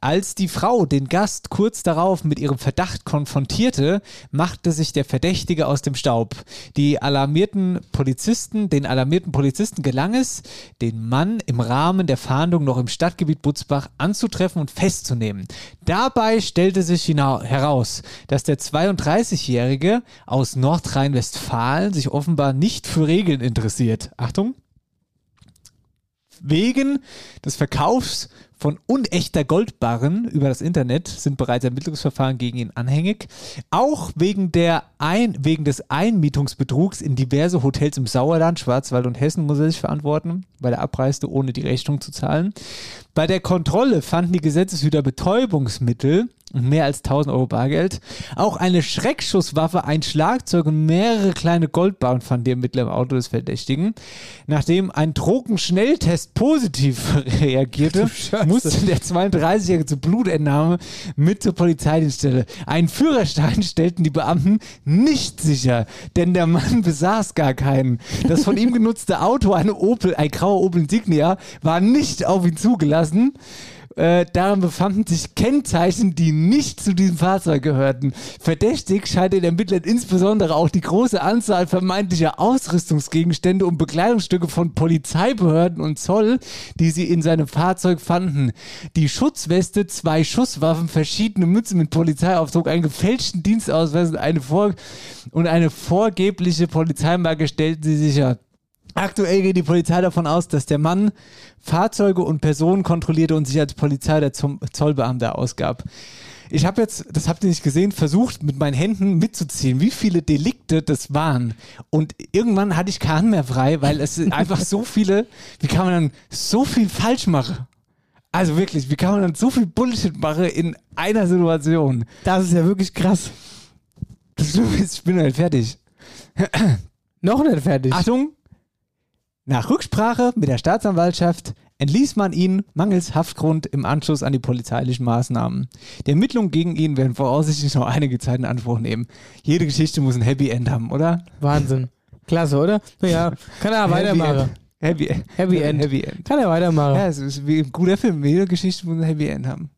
Als die Frau den Gast kurz darauf mit ihrem Verdacht konfrontierte, machte sich der Verdächtige aus dem Staub. Die alarmierten Polizisten, den alarmierten Polizisten gelang es, den Mann im Rahmen der Fahndung noch im Stadtgebiet Butzbach anzutreffen und festzunehmen. Dabei stellte sich heraus, dass der 32-Jährige aus Nordrhein-Westfalen sich offenbar nicht für Regeln interessiert. Achtung! Wegen des Verkaufs von unechter Goldbarren über das Internet sind bereits Ermittlungsverfahren gegen ihn anhängig. Auch wegen, der Ein wegen des Einmietungsbetrugs in diverse Hotels im Sauerland, Schwarzwald und Hessen muss er sich verantworten, weil er abreiste, ohne die Rechnung zu zahlen. Bei der Kontrolle fanden die Gesetzeshüter Betäubungsmittel mehr als 1000 Euro Bargeld. Auch eine Schreckschusswaffe, ein Schlagzeug und mehrere kleine Goldbarren fanden die Ermittler im Auto des Verdächtigen. Nachdem ein Drogenschnelltest positiv reagierte, musste der 32-Jährige zur Blutentnahme mit zur Polizeidienststelle. Einen Führerschein stellten die Beamten nicht sicher, denn der Mann besaß gar keinen. Das von ihm genutzte Auto, eine Opel, ein grauer Opel Insignia, war nicht auf ihn zugelassen. Äh, daran befanden sich Kennzeichen, die nicht zu diesem Fahrzeug gehörten. Verdächtig scheint den Ermittlern insbesondere auch die große Anzahl vermeintlicher Ausrüstungsgegenstände und Bekleidungsstücke von Polizeibehörden und Zoll, die sie in seinem Fahrzeug fanden. Die Schutzweste, zwei Schusswaffen, verschiedene Mützen mit Polizeiaufdruck, einen gefälschten Dienstausweis und eine, vor und eine vorgebliche Polizeimarke stellten sie sicher. Aktuell geht die Polizei davon aus, dass der Mann Fahrzeuge und Personen kontrollierte und sich als Polizei der Zollbeamter ausgab. Ich habe jetzt, das habt ihr nicht gesehen, versucht mit meinen Händen mitzuziehen, wie viele Delikte das waren. Und irgendwann hatte ich keine Hand mehr frei, weil es einfach so viele, wie kann man dann so viel falsch machen? Also wirklich, wie kann man dann so viel Bullshit machen in einer Situation? Das ist ja wirklich krass. Das Schlimme ist, ich bin noch nicht fertig. Noch nicht fertig. Achtung! Nach Rücksprache mit der Staatsanwaltschaft entließ man ihn mangels Haftgrund im Anschluss an die polizeilichen Maßnahmen. Die Ermittlungen gegen ihn werden voraussichtlich noch einige Zeit in Anspruch nehmen. Jede Geschichte muss ein Happy End haben, oder? Wahnsinn. Klasse, oder? Naja, kann er Happy weitermachen. End. Happy, Happy End. Happy End. Kann er weitermachen. Ja, es ist wie ein guter Film. Jede Geschichte muss ein Happy End haben.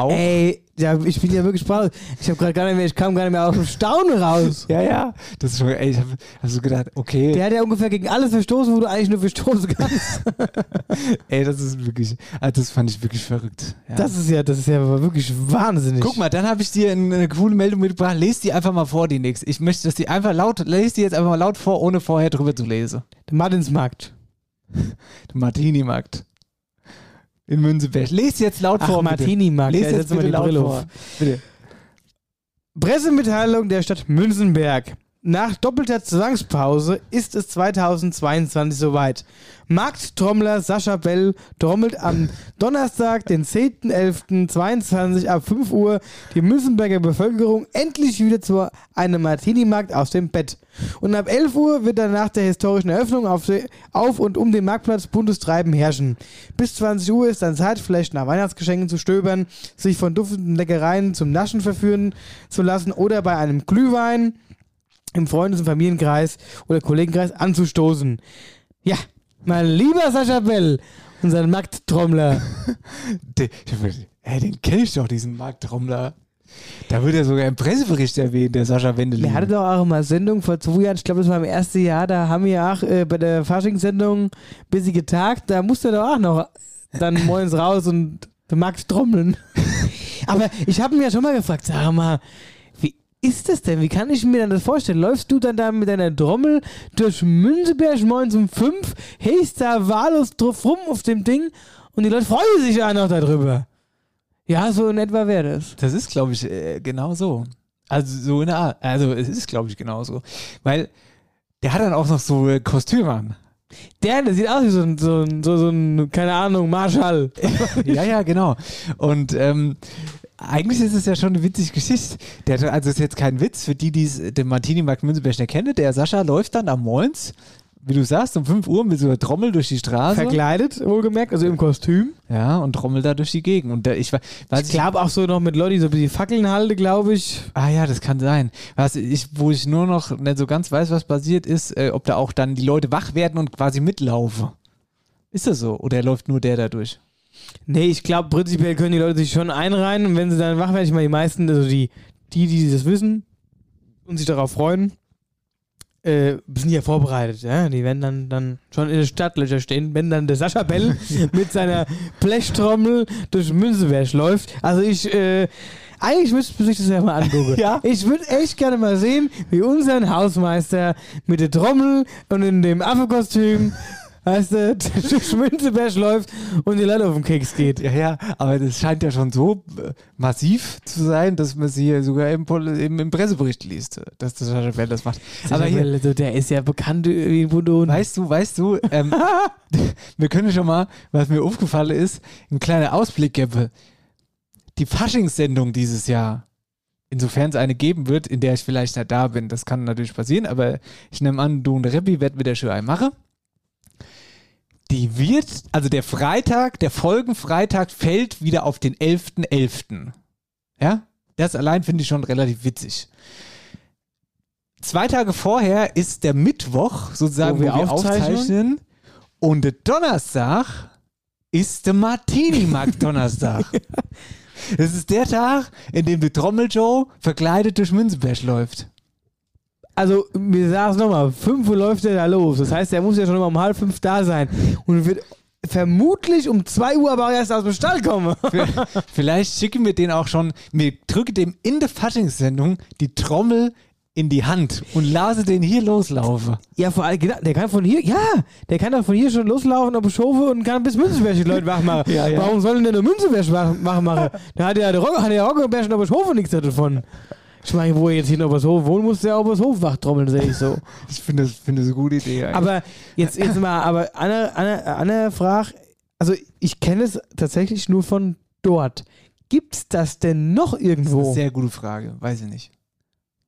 Auch? Ey, ja, ich bin ja wirklich sprachlos. Ich habe gerade gar nicht mehr, ich kam gar nicht mehr aus dem Staunen raus. Ja, ja. Das ist schon, ey, ich habe hab so gedacht, okay. Der hat ja ungefähr gegen alles verstoßen, wo du eigentlich nur verstoßen kannst. ey, das ist wirklich, also das fand ich wirklich verrückt. Ja. Das ist ja, das ist ja wirklich wahnsinnig. Guck mal, dann habe ich dir eine coole Meldung mitgebracht. Lest die einfach mal vor, die nächste. Ich möchte, dass die einfach laut, lest die jetzt einfach mal laut vor, ohne vorher drüber zu lesen. Der Martinsmarkt. Der Martini-Markt. In Münzeberg. Lest jetzt laut Ach, vor. bitte. Martini-Markt. Lest Ja, jetzt bitte laut Brille vor. Bitte. Pressemitteilung der Stadt Münzenberg. Nach doppelter Zwangspause ist es 2022 soweit. Markttrommler Sascha Bell trommelt am Donnerstag, den 10.11.22 ab 5 Uhr die Münzenberger Bevölkerung endlich wieder zu einem Martini-Markt aus dem Bett. Und ab 11 Uhr wird dann nach der historischen Eröffnung auf, de- auf und um den Marktplatz buntes Treiben herrschen. Bis 20 Uhr ist dann Zeit, vielleicht nach Weihnachtsgeschenken zu stöbern, sich von duftenden Leckereien zum Naschen verführen zu lassen oder bei einem Glühwein im Freundes- und Familienkreis oder Kollegenkreis anzustoßen. Ja, mein lieber Sascha Bell, unser Markttrommler. Den, ey, den kenne ich doch, diesen Markttrommler. Da wird ja sogar im Pressebericht erwähnt, der Sascha Wendelin. Der hatte doch auch mal Sendung vor zwei Jahren, ich glaube, das war im ersten Jahr, da haben wir auch äh, bei der Faschingssendung Busy getagt, da musste er doch auch noch dann morgens raus und der Markt trommeln. Aber ich habe mir ja schon mal gefragt, sag mal, ist das denn? Wie kann ich mir das vorstellen? Läufst du dann da mit deiner Trommel durch Münzeberg morgens um fünf, hejst da wahllos drauf rum auf dem Ding und die Leute freuen sich auch noch darüber. Ja, so in etwa wäre das. Das ist, glaube ich, äh, genau so. Also so in der Art. Also es ist, glaube ich, genau so. Weil der hat dann auch noch so äh, Kostüme an. Der, der sieht aus wie so ein, so ein, so, so ein keine Ahnung, Marschall. ja, ja, genau. Und ähm, eigentlich ist es ja schon eine witzige Geschichte. Der, also es ist jetzt kein Witz für die, die es- den Martini-Markt Münzeberg nicht kennen. Der Sascha läuft dann am Morgens, wie du sagst, um 5 Uhr mit so einer Trommel durch die Straße. Verkleidet, wohlgemerkt, also im Kostüm. Ja, und trommelt da durch die Gegend. Und der, ich, Ich glaube auch so noch mit Leuten, die so ein bisschen Fackeln halte, glaube ich. Ah ja, das kann sein. Was ich, wo ich nur noch nicht so ganz weiß, was passiert ist, äh, ob da auch dann die Leute wach werden und quasi mitlaufen. Ist das so? Oder läuft nur der da durch? Nee, ich glaube, prinzipiell können die Leute sich schon einreihen und wenn sie dann wach werden, ich meine, die meisten, also die, die, die das wissen und sich darauf freuen, äh, sind ja vorbereitet, ja. Die werden dann, dann schon in den Stadtlöcher stehen, wenn dann der Sascha Bell mit seiner Blechtrommel durch Münzeberg läuft. Also ich, äh, eigentlich müsste man sich das ja mal angucken. Ja. Ich würde echt gerne mal sehen, wie unser Hausmeister mit der Trommel und in dem Affekostüm, weißt du, durch Münzeberg läuft und die Leute auf den Keks geht. Ja, ja, aber das scheint ja schon so äh, massiv zu sein, dass man sie hier sogar im, im, im Pressebericht liest, dass das Sascha Bell das macht. Aber hier, also der ist ja bekannt wie ein weißt du, weißt du, ähm, wir können schon mal, was mir aufgefallen ist, ein kleiner Ausblick geben. die Faschingssendung dieses Jahr, insofern es eine geben wird, in der ich vielleicht nicht da bin, das kann natürlich passieren, aber ich nehme an, du und der Reppi werden wieder schön machen. Die wird, also der Freitag, der Folgenfreitag fällt wieder auf den 11.11. Ja? Das allein finde ich schon relativ witzig. Zwei Tage vorher ist der Mittwoch, sozusagen, Wo wo wir wir, aufzeichnen. aufzeichnen. Und der Donnerstag ist der Martini-Markt-Donnerstag. Das ist der Tag, in dem der Trommel-Joe verkleidet durch Münzenberg läuft. Also, wir sagen es nochmal, 5 Uhr läuft er da los. Das heißt, er muss ja schon immer um halb fünf da sein. Und wird vermutlich um 2 Uhr aber erst aus dem Stall kommen. Vielleicht schicken wir den auch schon, wir drücken dem in der Faschingssendung die Trommel in die Hand und lasse den hier loslaufen. Ja, vor allem, genau, der kann von hier, ja, der kann doch von hier schon loslaufen auf Schofe und kann bis Münzenberg die Leute wach machen. Ja, ja. Warum sollen denn der Münzenberg wach, wach machen? Da hat ja der der Rockenberg und Obershofe nichts davon. Ich meine, wo er jetzt hier in Obershof wohnt, muss der Obershof wach trommeln, sehe ich so. Ich finde das, finde das eine gute Idee. eigentlich. Aber jetzt, jetzt mal, aber Anne, Anne, Anne fragt, also ich kenne es tatsächlich nur von dort. Gibt's das denn noch Das ist eine irgendwo? sehr gute Frage, weiß ich nicht.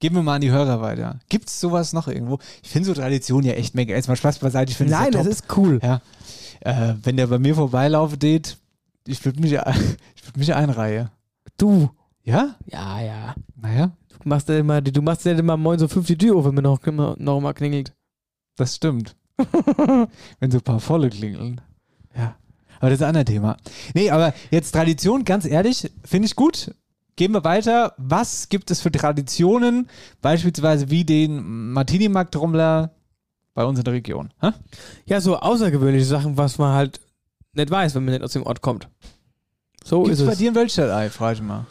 Geben wir mal an die Hörer weiter. Gibt es sowas noch irgendwo? Ich finde so Tradition ja echt mega. Jetzt mal Spaß beiseite, ich finde es Nein, ja das ist cool. Ja. Äh, wenn der bei mir vorbeilaufen geht, ich würde mich, ich würd mich einreihen. Du. Ja? Ja, ja. Naja, machst ja immer, du machst ja immer moin so 50 Tür auf, wenn mir noch, noch mal klingelt. das stimmt. wenn so ein paar volle klingeln. Ja. Aber das ist ein anderes Thema. Nee, aber jetzt Tradition, ganz ehrlich, finde ich gut. Gehen wir weiter. Was gibt es für Traditionen, beispielsweise wie den Martini-Markt-Trommler bei uns in der Region? Hä? Ja, so außergewöhnliche Sachen, was man halt nicht weiß, wenn man nicht aus dem Ort kommt. So Gibt es ist bei es. dir ein Wölstadt-Ei, frage ich mal.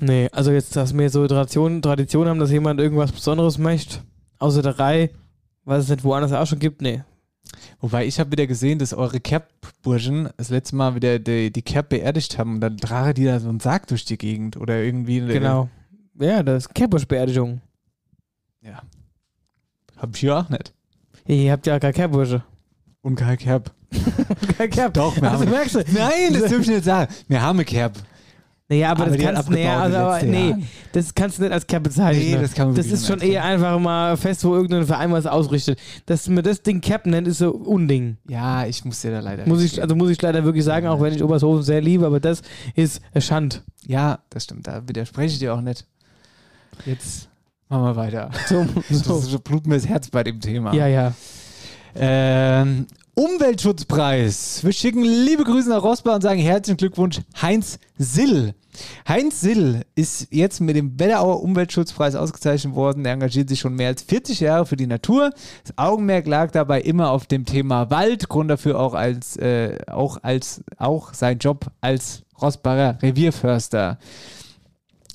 Nee, also jetzt, dass wir so Tradition, Tradition haben, dass jemand irgendwas Besonderes möchte, außer der Reihe, was es nicht woanders auch schon gibt, nee. Wobei ich habe wieder gesehen, dass eure Cap-Burschen das letzte Mal wieder die, die Cap beerdigt haben und dann tragen die da so einen Sarg durch die Gegend oder irgendwie. Genau. Ja, das ist Kerbusch-Beerdigung. Ja. Hab ich hier auch nicht. Ihr habt ja gar Kerbursche. Und kein Cap. Kein Kerb. Doch, wir Also haben. merkst du? Nein, das dürfen ich nicht sagen. Wir haben eine Cap. Naja, aber, Aber das kannst, abgebaut also, aber, nee, das kannst du nicht als Cap bezeichnen. Nee, das kann man Das ist schon eher einfach mal fest, wo irgendein Verein was ausrichtet. Dass man das Ding Cap nennt, ist so Unding. Ja, ich muss dir da leider. Muss ich, also muss ich leider wirklich sagen, auch wenn ich Obersthofen sehr liebe, aber das ist Schand. Ja, das stimmt. Da widerspreche ich dir auch nicht. Jetzt machen wir weiter. So, Das so. ist- blutet mir das Herz bei dem Thema. Ja, ja. Ähm, Umweltschutzpreis. Wir schicken liebe Grüße nach Rosbach und sagen herzlichen Glückwunsch Heinz Sill. Heinz Sill ist jetzt mit dem Wetterauer Umweltschutzpreis ausgezeichnet worden. Er engagiert sich schon mehr als 40 Jahre für die Natur. Das Augenmerk lag dabei immer auf dem Thema Wald. Grund dafür auch als äh, auch als auch sein Job als Rosbacher Revierförster.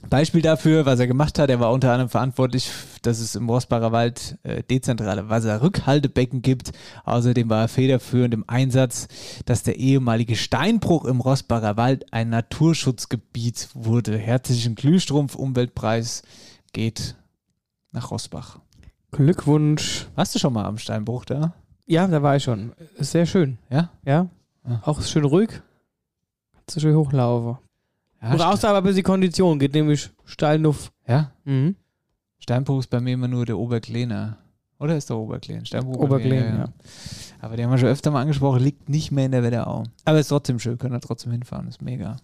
Beispiel dafür, was er gemacht hat, er war unter anderem verantwortlich, dass es im Rossbacher Wald äh, dezentrale Wasserrückhaltebecken gibt. Außerdem war er federführend im Einsatz, dass der ehemalige Steinbruch im Rossbacher Wald ein Naturschutzgebiet wurde. Herzlichen Glühstrumpf Umweltpreis geht nach Rossbach. Glückwunsch. Warst du schon mal am Steinbruch da? Ja, da war ich schon. Ist sehr schön. Ja? Ja. Ah. Auch schön ruhig. Kannst du schön hochlaufen. Ja, Du brauchst aber ein bisschen Kondition, geht nämlich steil nuff. ja? Mhm. Steinbruch ist bei mir immer nur der Oberkleiner. Oder ist der Oberkleen? Steinbruch Oberkleen, ja. Aber den haben wir schon öfter mal angesprochen, liegt nicht mehr in der Wetterau. Aber ist trotzdem schön, können da trotzdem hinfahren, ist mega.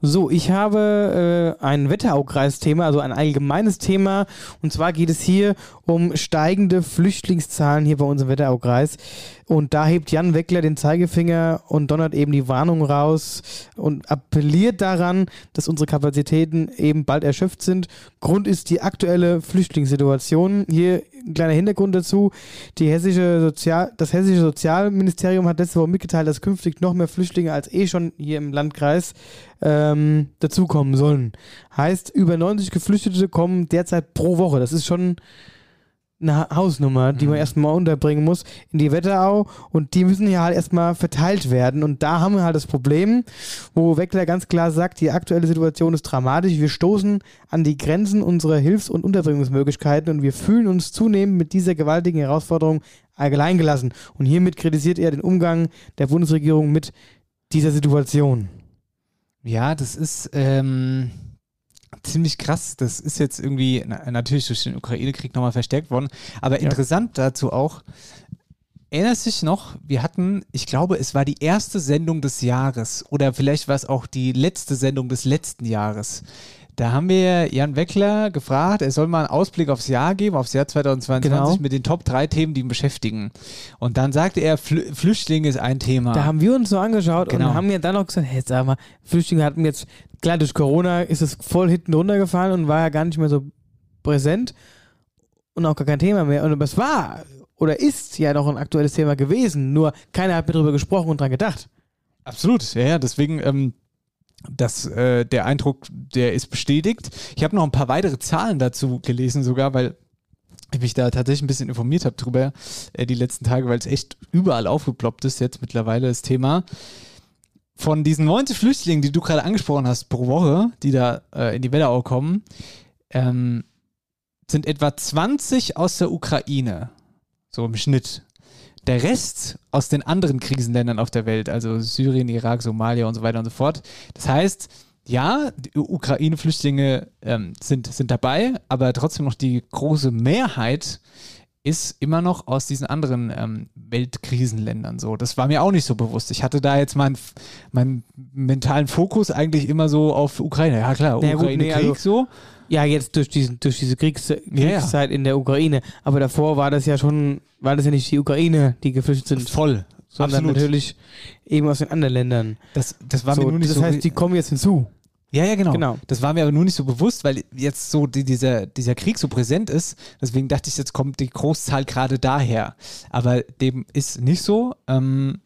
So, ich habe äh, ein Wetteraukreis-Thema, also ein allgemeines Thema. Und zwar geht es hier um steigende Flüchtlingszahlen hier bei uns im Wetteraukreis. Und da hebt Jan Weckler den Zeigefinger und donnert eben die Warnung raus und appelliert daran, dass unsere Kapazitäten eben bald erschöpft sind. Grund ist die aktuelle Flüchtlingssituation. Hier ein kleiner Hintergrund dazu. Die hessische Sozial das hessische Sozialministerium hat letzte Woche mitgeteilt, dass künftig noch mehr Flüchtlinge als eh schon hier im Landkreis ähm, dazukommen sollen. Heißt, über 90 Geflüchtete kommen derzeit pro Woche. Das ist schon eine Ha- Hausnummer, die man erstmal unterbringen muss in die Wetterau und die müssen ja halt erstmal verteilt werden und da haben wir halt das Problem, wo Weckler ganz klar sagt, die aktuelle Situation ist dramatisch, wir stoßen an die Grenzen unserer Hilfs- und Unterbringungsmöglichkeiten und wir fühlen uns zunehmend mit dieser gewaltigen Herausforderung allein gelassen und hiermit kritisiert er den Umgang der Bundesregierung mit dieser Situation. Ja, das ist ähm, ziemlich krass. Das ist jetzt irgendwie na, natürlich durch den Ukraine-Krieg nochmal verstärkt worden. Aber Ja. interessant dazu auch, erinnerst dich noch, wir hatten, ich glaube, es war die erste Sendung des Jahres oder vielleicht war es auch die letzte Sendung des letzten Jahres. Da haben wir Jan Weckler gefragt, er soll mal einen Ausblick aufs Jahr geben, aufs Jahr 2022 Genau. mit den Top 3 Themen, die ihn beschäftigen. Und dann sagte er, Flü Flüchtlinge ist ein Thema. Da haben wir uns so angeschaut Genau. und haben ja dann noch gesagt, hey, sag mal, Flüchtlinge hatten jetzt, klar, durch Corona ist es voll hinten runtergefallen und war ja gar nicht mehr so präsent und auch gar kein Thema mehr. Und es war oder ist ja noch ein aktuelles Thema gewesen, nur keiner hat mehr drüber gesprochen und dran gedacht. Absolut, ja, ja, deswegen, ähm, das, äh, der Eindruck, der ist bestätigt. Ich habe noch ein paar weitere Zahlen dazu gelesen, sogar, weil ich mich da tatsächlich ein bisschen informiert habe drüber äh, die letzten Tage, weil es echt überall aufgeploppt ist jetzt mittlerweile das Thema. Von diesen 90 Flüchtlingen, die du gerade angesprochen hast pro Woche, die da äh, in die Wetterau kommen, ähm, sind etwa 20 aus der Ukraine. So im Schnitt. Der Rest aus den anderen Krisenländern auf der Welt, also Syrien, Irak, Somalia und so weiter und so fort. Das heißt, ja, die Ukraine-Flüchtlinge ähm, sind, sind dabei, aber trotzdem noch die große Mehrheit ist immer noch aus diesen anderen ähm, Weltkrisenländern so. Das war mir auch nicht so bewusst. Ich hatte da jetzt meinen meinen mentalen Fokus eigentlich immer so auf Ukraine. Ja klar, Ukraine-Krieg nee, also- so. Ja, jetzt durch, diesen, durch diese Kriegs Kriegszeit in der Ukraine. Aber davor war das ja schon, war das ja nicht die Ukraine, die geflüchtet sind. Voll. Sondern absolut. natürlich eben aus den anderen Ländern. Das, das war so, mir nur nicht das so heißt, die kommen jetzt hinzu. Ja, ja, genau. Genau. Das war mir aber nur nicht so bewusst, weil jetzt so die, dieser, dieser Krieg so präsent ist. Deswegen dachte ich, jetzt kommt die Großzahl gerade daher. Aber dem ist nicht so. Ähm,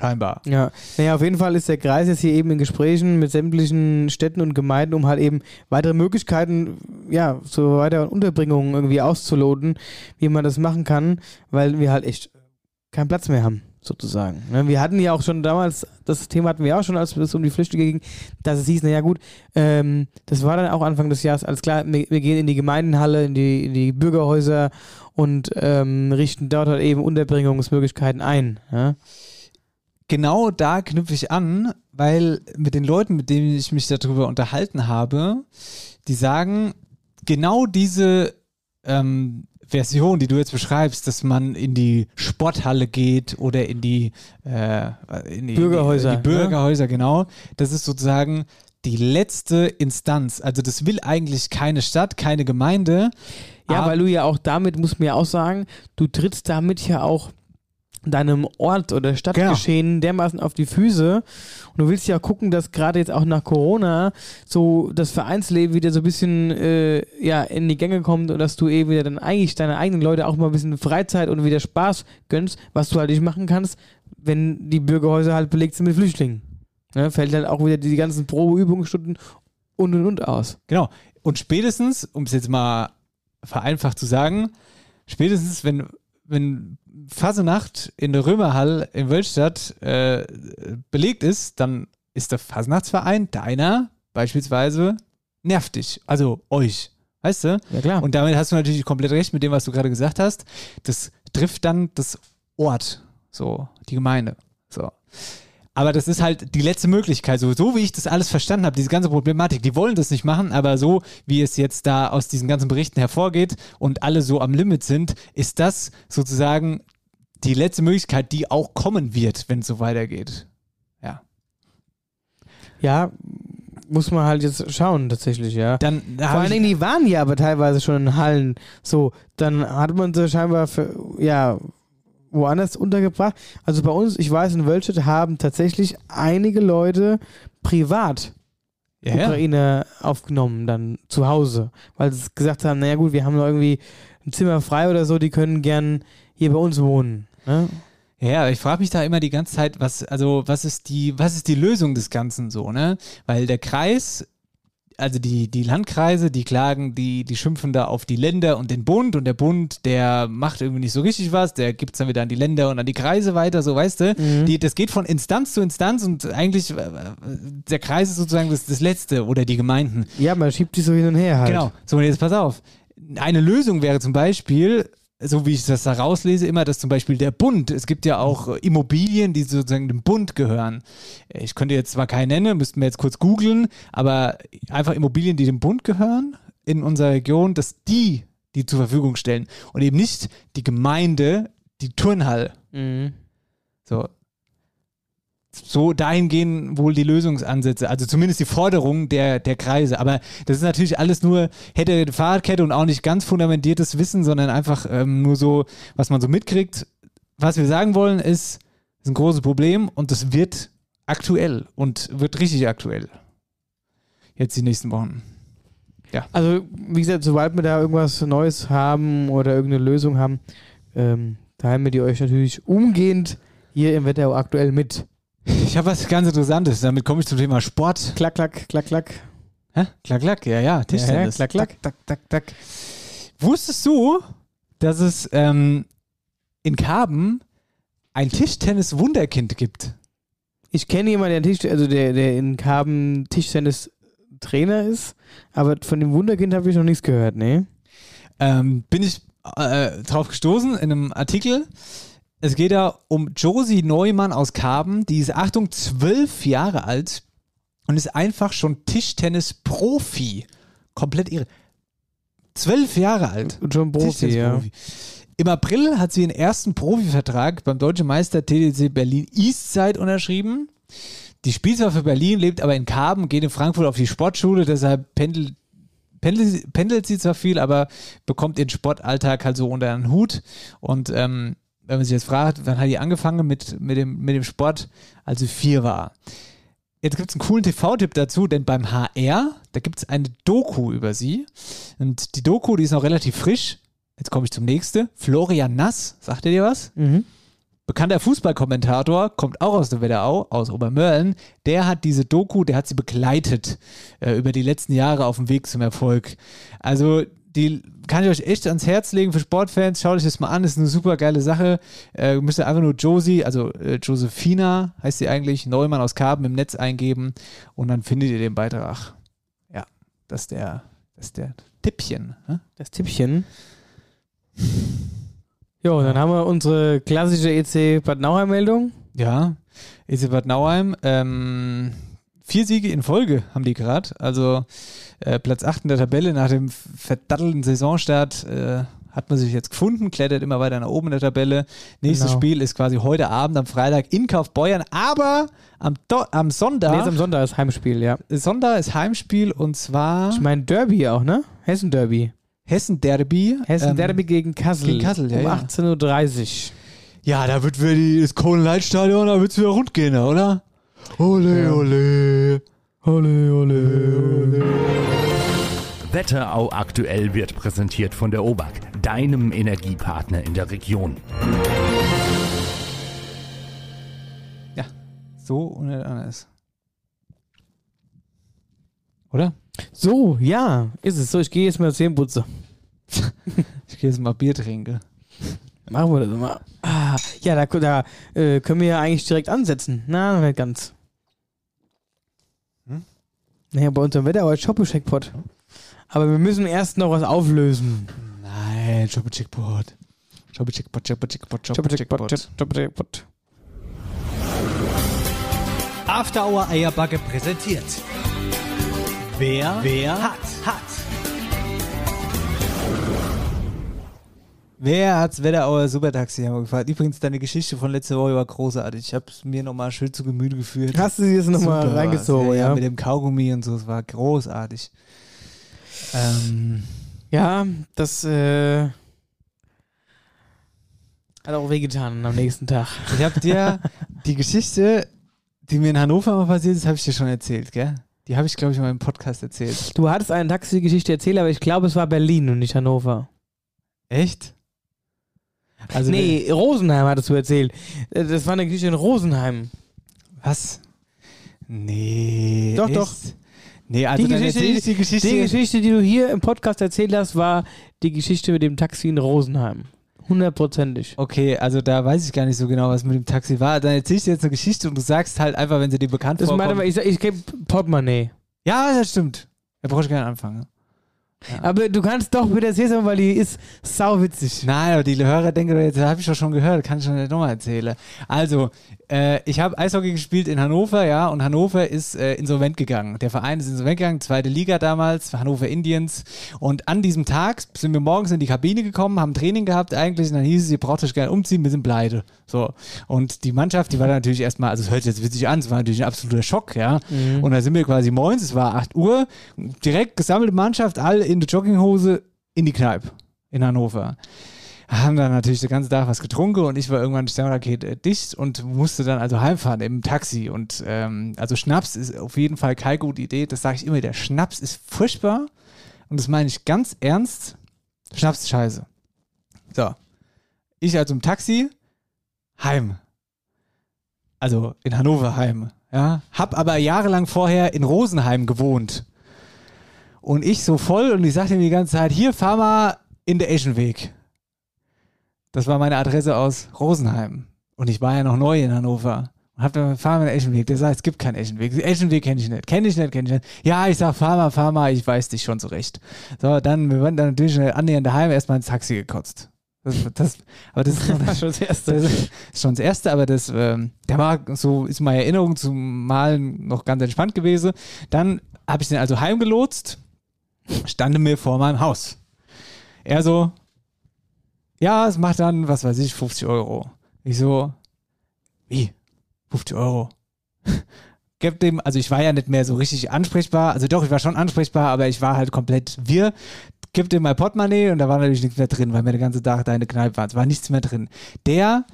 scheinbar. Ja, naja, auf jeden Fall ist der Kreis jetzt hier eben in Gesprächen mit sämtlichen Städten und Gemeinden, um halt eben weitere Möglichkeiten, ja, zur weiteren Unterbringung irgendwie auszuloten, wie man das machen kann, weil wir halt echt keinen Platz mehr haben, sozusagen. Ne, Wir hatten ja auch schon damals, das Thema hatten wir auch schon, als es um die Flüchtlinge ging, dass es hieß, naja gut, ähm, das war dann auch Anfang des Jahres, alles klar, wir, wir gehen in die Gemeindenhalle, in die, in die Bürgerhäuser und ähm, richten dort halt eben Unterbringungsmöglichkeiten ein. Ja? Genau da knüpfe ich an, weil mit den Leuten, mit denen ich mich darüber unterhalten habe, die sagen, genau diese ähm, Version, die du jetzt beschreibst, dass man in die Sporthalle geht oder in die, äh, in die Bürgerhäuser, die, die Bürgerhäuser, genau. Das ist sozusagen die letzte Instanz. Also das will eigentlich keine Stadt, keine Gemeinde. Ja, weil du ja auch damit, muss man ja auch sagen, du trittst damit ja auch deinem Ort oder Stadtgeschehen dermaßen auf die Füße und du willst ja gucken, dass gerade jetzt auch nach Corona so das Vereinsleben wieder so ein bisschen äh, ja, in die Gänge kommt und dass du eben wieder dann eigentlich deine eigenen Leute auch mal ein bisschen Freizeit und wieder Spaß gönnst, was du halt nicht machen kannst, wenn die Bürgerhäuser halt belegt sind mit Flüchtlingen. Ne, fällt halt auch wieder die ganzen Probeübungsstunden und und und aus. Genau. Und spätestens, um es jetzt mal vereinfacht zu sagen, spätestens, wenn, wenn Fasenacht in der Römerhall in Wölstadt äh, belegt ist, dann ist der Fasenachtsverein, deiner beispielsweise, nervt dich. Also euch. Weißt du? Ja, klar. Und damit hast du natürlich komplett recht mit dem, was du gerade gesagt hast. Das trifft dann das Ort, so, die Gemeinde. So. Aber das ist halt die letzte Möglichkeit. So, so wie ich das alles verstanden habe, diese ganze Problematik, die wollen das nicht machen, aber so wie es jetzt da aus diesen ganzen Berichten hervorgeht und alle so am Limit sind, ist das sozusagen die letzte Möglichkeit, die auch kommen wird, wenn es so weitergeht. Ja. Ja, muss man halt jetzt schauen, tatsächlich, ja. Dann, da Vor allen Dingen, die waren ja aber teilweise schon in Hallen. So, dann hat man sie scheinbar für, ja, woanders untergebracht. Also bei uns, ich weiß, in Wölstadt haben tatsächlich einige Leute privat Ja, ja. Ukraine aufgenommen, dann zu Hause. Weil sie gesagt haben, naja gut, wir haben noch irgendwie ein Zimmer frei oder so, die können gern hier bei uns wohnen. Ne? Ja, ich frage mich da immer die ganze Zeit, was, also was ist die, was ist die Lösung des Ganzen so, ne? Weil der Kreis, also die, die Landkreise, die klagen, die, die schimpfen da auf die Länder und den Bund und der Bund, der macht irgendwie nicht so richtig was, der gibt es dann wieder an die Länder und an die Kreise weiter, so weißt du. Mhm. Die, das geht von Instanz zu Instanz und eigentlich äh, der Kreis ist sozusagen das, das Letzte oder die Gemeinden. Ja, man schiebt die so hin und her halt. Genau. So, und jetzt pass auf. Eine Lösung wäre zum Beispiel, so wie ich das da rauslese, immer, dass zum Beispiel der Bund, es gibt ja auch Immobilien, die sozusagen dem Bund gehören. Ich könnte jetzt zwar keine nennen, müssten wir jetzt kurz googeln, aber einfach Immobilien, die dem Bund gehören in unserer Region, dass die die zur Verfügung stellen und eben nicht die Gemeinde, die Turnhalle. Mhm. So. So dahin gehen wohl die Lösungsansätze, also zumindest die Forderungen der, der Kreise. Aber das ist natürlich alles nur, hätte Fahrradkette und auch nicht ganz fundamentiertes Wissen, sondern einfach ähm, nur so, was man so mitkriegt. Was wir sagen wollen, ist, ist ein großes Problem und das wird aktuell und wird richtig aktuell. Jetzt die nächsten Wochen. Ja. Also, wie gesagt, sobald wir da irgendwas Neues haben oder irgendeine Lösung haben, ähm, teilen wir die euch natürlich umgehend hier im Wetter aktuell mit. Ich habe was ganz Interessantes. Damit komme ich zum Thema Sport. Klack, klack, klack, klack. Hä? Klack, klack, ja, ja. Tischtennis. Ja, klack, klack. Tak, tak, tak, tak. Wusstest du, dass es ähm, in Karben ein Tischtennis-Wunderkind gibt? Ich kenne jemanden, der, Tisch, also der, der in Karben Tischtennis-Trainer ist, aber von dem Wunderkind habe ich noch nichts gehört, ne? Ähm, bin ich äh, drauf gestoßen in einem Artikel. Es geht da um Josie Neumann aus Karben. Die ist, Achtung, zwölf Jahre alt und ist einfach schon Tischtennis-Profi. Komplett irre. Zwölf Jahre alt. Und schon Profi, ja. Im April hat sie ihren ersten Profivertrag beim Deutschen Meister TDC Berlin Eastside unterschrieben. Die spielt zwar für Berlin, lebt aber in Karben, geht in Frankfurt auf die Sportschule, deshalb pendelt, pendelt, pendelt sie zwar viel, aber bekommt ihren Sportalltag halt so unter einen Hut. Und ähm, wenn man sich jetzt fragt, wann hat die angefangen mit, mit, dem, mit dem Sport, als sie vier war. Jetzt gibt es einen coolen TV-Tipp dazu, denn beim HR, da gibt es eine Doku über sie. Und die Doku, die ist noch relativ frisch. Jetzt komme ich zum nächsten. Florian Nass, sagt ihr dir was? Mhm. Bekannter Fußballkommentator, kommt auch aus der Wetterau, aus Obermörlen. Der hat diese Doku, der hat sie begleitet äh, über die letzten Jahre auf dem Weg zum Erfolg. Also die kann ich euch echt ans Herz legen für Sportfans. Schaut euch das mal an, das ist eine super geile Sache. Äh, müsst ihr einfach nur Josie, also äh, Josephina heißt sie eigentlich, Neumann aus Karben im Netz eingeben und dann findet ihr den Beitrag. Ja, das ist der, das ist der Tippchen. Ne? Das Tippchen. Jo, dann haben wir unsere klassische EC Bad Nauheim-Meldung. Ja, EC Bad Nauheim. Ähm, vier Siege in Folge haben die gerade. Also äh, Platz 8 in der Tabelle nach dem verdattelten Saisonstart äh, hat man sich jetzt gefunden, klettert immer weiter nach oben in der Tabelle. Nächstes Genau. Spiel ist quasi heute Abend am Freitag in Kaufbeuern, aber am, Do am Sonntag. Nee, ist am Sonntag das Heimspiel, ja. Sonntag ist Heimspiel und zwar Ich meine Derby auch, ne? Hessen Derby. Hessen Derby. Hessen Ähm, Derby gegen Kassel. gegen Kassel, ja, um ja. 18.30 Uhr. Ja, da wird wieder die, das Kohlenleitstadion, da wird es wieder rund gehen, oder? Ole, ole. Ole, ole, ole. Wetterau aktuell wird präsentiert von der OBAK, deinem Energiepartner in der Region. Ja, so und nicht anders. Oder? So, ja, ist es. So, ich gehe jetzt mal Zähne putzen. Ich gehe jetzt mal Bier trinken. Machen wir das mal. Ah, ja, da, da äh, können wir ja eigentlich direkt ansetzen. Na, noch nicht ganz. Hm? Naja, bei unserem Wetter heute Shoppe-Checkpot. Aber wir müssen erst noch was auflösen. Nein. Shoppe-Checkpot, Shoppe-Checkpot, Shoppe-Checkpot, Shoppe-Checkpot. Shoppe-Checkpot. After Hour Eierbacke präsentiert. Wer, wer hat, hat. Wer hat's Wetterauer Supertaxi haben wir gefragt? Übrigens, deine Geschichte von letzter Woche war großartig. Ich habe es mir nochmal schön zu Gemüte geführt. Hast du sie jetzt nochmal reingezogen, ja, ja? ja? Mit dem Kaugummi und so, es war großartig. Ähm, Ja, das äh, hat auch wehgetan am nächsten Tag. ich habe dir die Geschichte, die mir in Hannover mal passiert ist, habe ich dir schon erzählt, gell? Die habe ich, glaube ich, in meinem Podcast erzählt. Du hattest eine Taxi-Geschichte erzählt, aber ich glaube, es war Berlin und nicht Hannover. Echt? Also nee, Rosenheim hattest du erzählt. Äh, Das war eine Geschichte in Rosenheim. Was? Nee. Doch, doch. Nee, also die, Geschichte, ich die Geschichte. die Geschichte, die du hier im Podcast erzählt hast, war die Geschichte mit dem Taxi in Rosenheim. Hundertprozentig. Okay, also da weiß ich gar nicht so genau, was mit dem Taxi war. Dann erzähl ich dir jetzt eine Geschichte und du sagst halt einfach, wenn sie dir bekannt meine ich, ich, ich gebe Portemonnaie. ja, das stimmt. Da brauche ich gerne anfangen. Aber du kannst doch bitte erzählen, weil die ist sauwitzig. Nein, aber die Hörer denken, jetzt habe ich doch schon gehört, kann ich schon nicht nochmal erzählen. Also, äh, ich habe Eishockey gespielt in Hannover, ja, und Hannover ist äh, insolvent gegangen. Der Verein ist insolvent gegangen, zweite Liga damals, Hannover Indians. Und an diesem Tag sind wir morgens in die Kabine gekommen, haben Training gehabt eigentlich, und dann hieß es, ihr braucht euch gerne umziehen, wir sind pleite. So. Und die Mannschaft, die war dann natürlich erstmal, also es hört sich jetzt witzig an, es war natürlich ein absoluter Schock, ja. Mhm. Und da sind wir quasi morgens, es war 8 Uhr, direkt gesammelte Mannschaft, alle in der Jogginghose in die Kneipe in Hannover. Haben dann natürlich den ganzen Tag was getrunken und ich war irgendwann Sternraket äh, dicht und musste dann also heimfahren im Taxi. Und ähm, also Schnaps ist auf jeden Fall keine gute Idee. Das sage ich immer. Der Schnaps ist furchtbar und das meine ich ganz ernst. Schnaps ist scheiße. So. Ich also im Taxi heim. Also in Hannover heim. Ja. Hab aber jahrelang vorher in Rosenheim gewohnt. Und ich so voll und ich sagte mir die ganze Zeit, hier fahr mal in der Eschenweg. Das war meine Adresse aus Rosenheim. Und ich war ja noch neu in Hannover. Und hab dann, fahr mal in den Eschenweg. Der sagt, es gibt keinen Eschenweg. Eschenweg kenne ich nicht. Kenne ich nicht, kenne ich nicht. Ja, ich sag, fahr mal, fahr mal, ich weiß dich schon zurecht. So, dann, wir waren dann natürlich schnell annähernd daheim erstmal ins Taxi gekotzt. Das, das, aber das Das ist schon das Erste. Das ist schon das Erste, aber das, ähm, der war so, ist meine Erinnerung zum Malen noch ganz entspannt gewesen. Dann habe ich den also heimgelotst, stand mir vor meinem Haus. Er so, ja, es macht dann, was weiß ich, 50 Euro. Ich so, wie? 50 Euro? Gib dem, also ich war ja nicht mehr so richtig ansprechbar, also doch, ich war schon ansprechbar, aber ich war halt komplett wir. Gib dem mein Portemonnaie und da war natürlich nichts mehr drin, weil mir der ganze Tag da in der Kneipe war. Es war nichts mehr drin. Der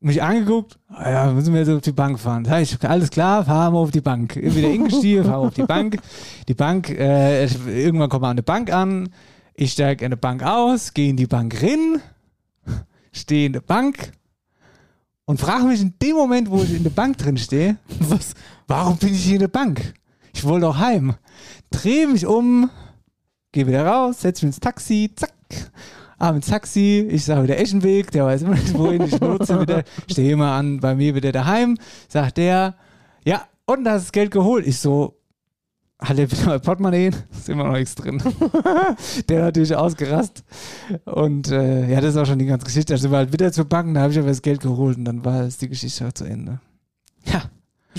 mich angeguckt, "Ah ja, müssen wir jetzt auf die Bank fahren. Da ich, alles klar, fahren wir auf die Bank. Wieder hingestiegen, fahren auf die Bank. Die Bank, äh, irgendwann kommen wir an der Bank an. Ich steige in der Bank aus, gehe in die Bank rein, stehe in der Bank und frage mich in dem Moment, wo ich in der Bank drin stehe, was, warum bin ich hier in der Bank? Ich wollte doch heim. Drehe mich um, gehe wieder raus, setze mich ins Taxi, zack, ab ins Taxi, ich sage wieder Eschenweg, der weiß immer nicht, wohin ich nutze, wieder, stehe immer an, bei mir wieder daheim, sagt der, ja, und das Geld geholt. Ich so, er wieder mein Portemonnaie? Ist immer noch nichts drin. der hat natürlich ausgerast. Und äh, ja, das ist auch schon die ganze Geschichte. Da sind wir halt wieder zur Bank, da habe ich aber das Geld geholt und dann war es die Geschichte auch zu Ende.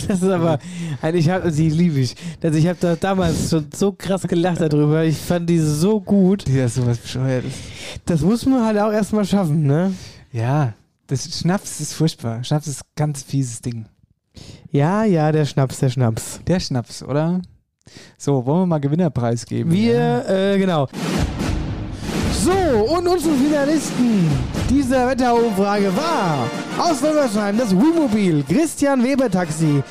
Das ist aber, also ich habe, sie liebe ich. Also ich habe da damals schon so krass gelacht darüber. Ich fand die so gut. Die ist sowas bescheuertes. Das muss man halt auch erstmal schaffen, ne? Ja, das Schnaps ist furchtbar. Schnaps ist ein ganz fieses Ding. Ja, ja, der Schnaps, der Schnaps. Der Schnaps, oder? So, wollen wir mal Gewinnerpreis geben? Wir, äh, genau. So, und unsere Finalisten dieser Wetterumfrage war aus Wolversheim das Wohnmobil Christian Weber Taxi,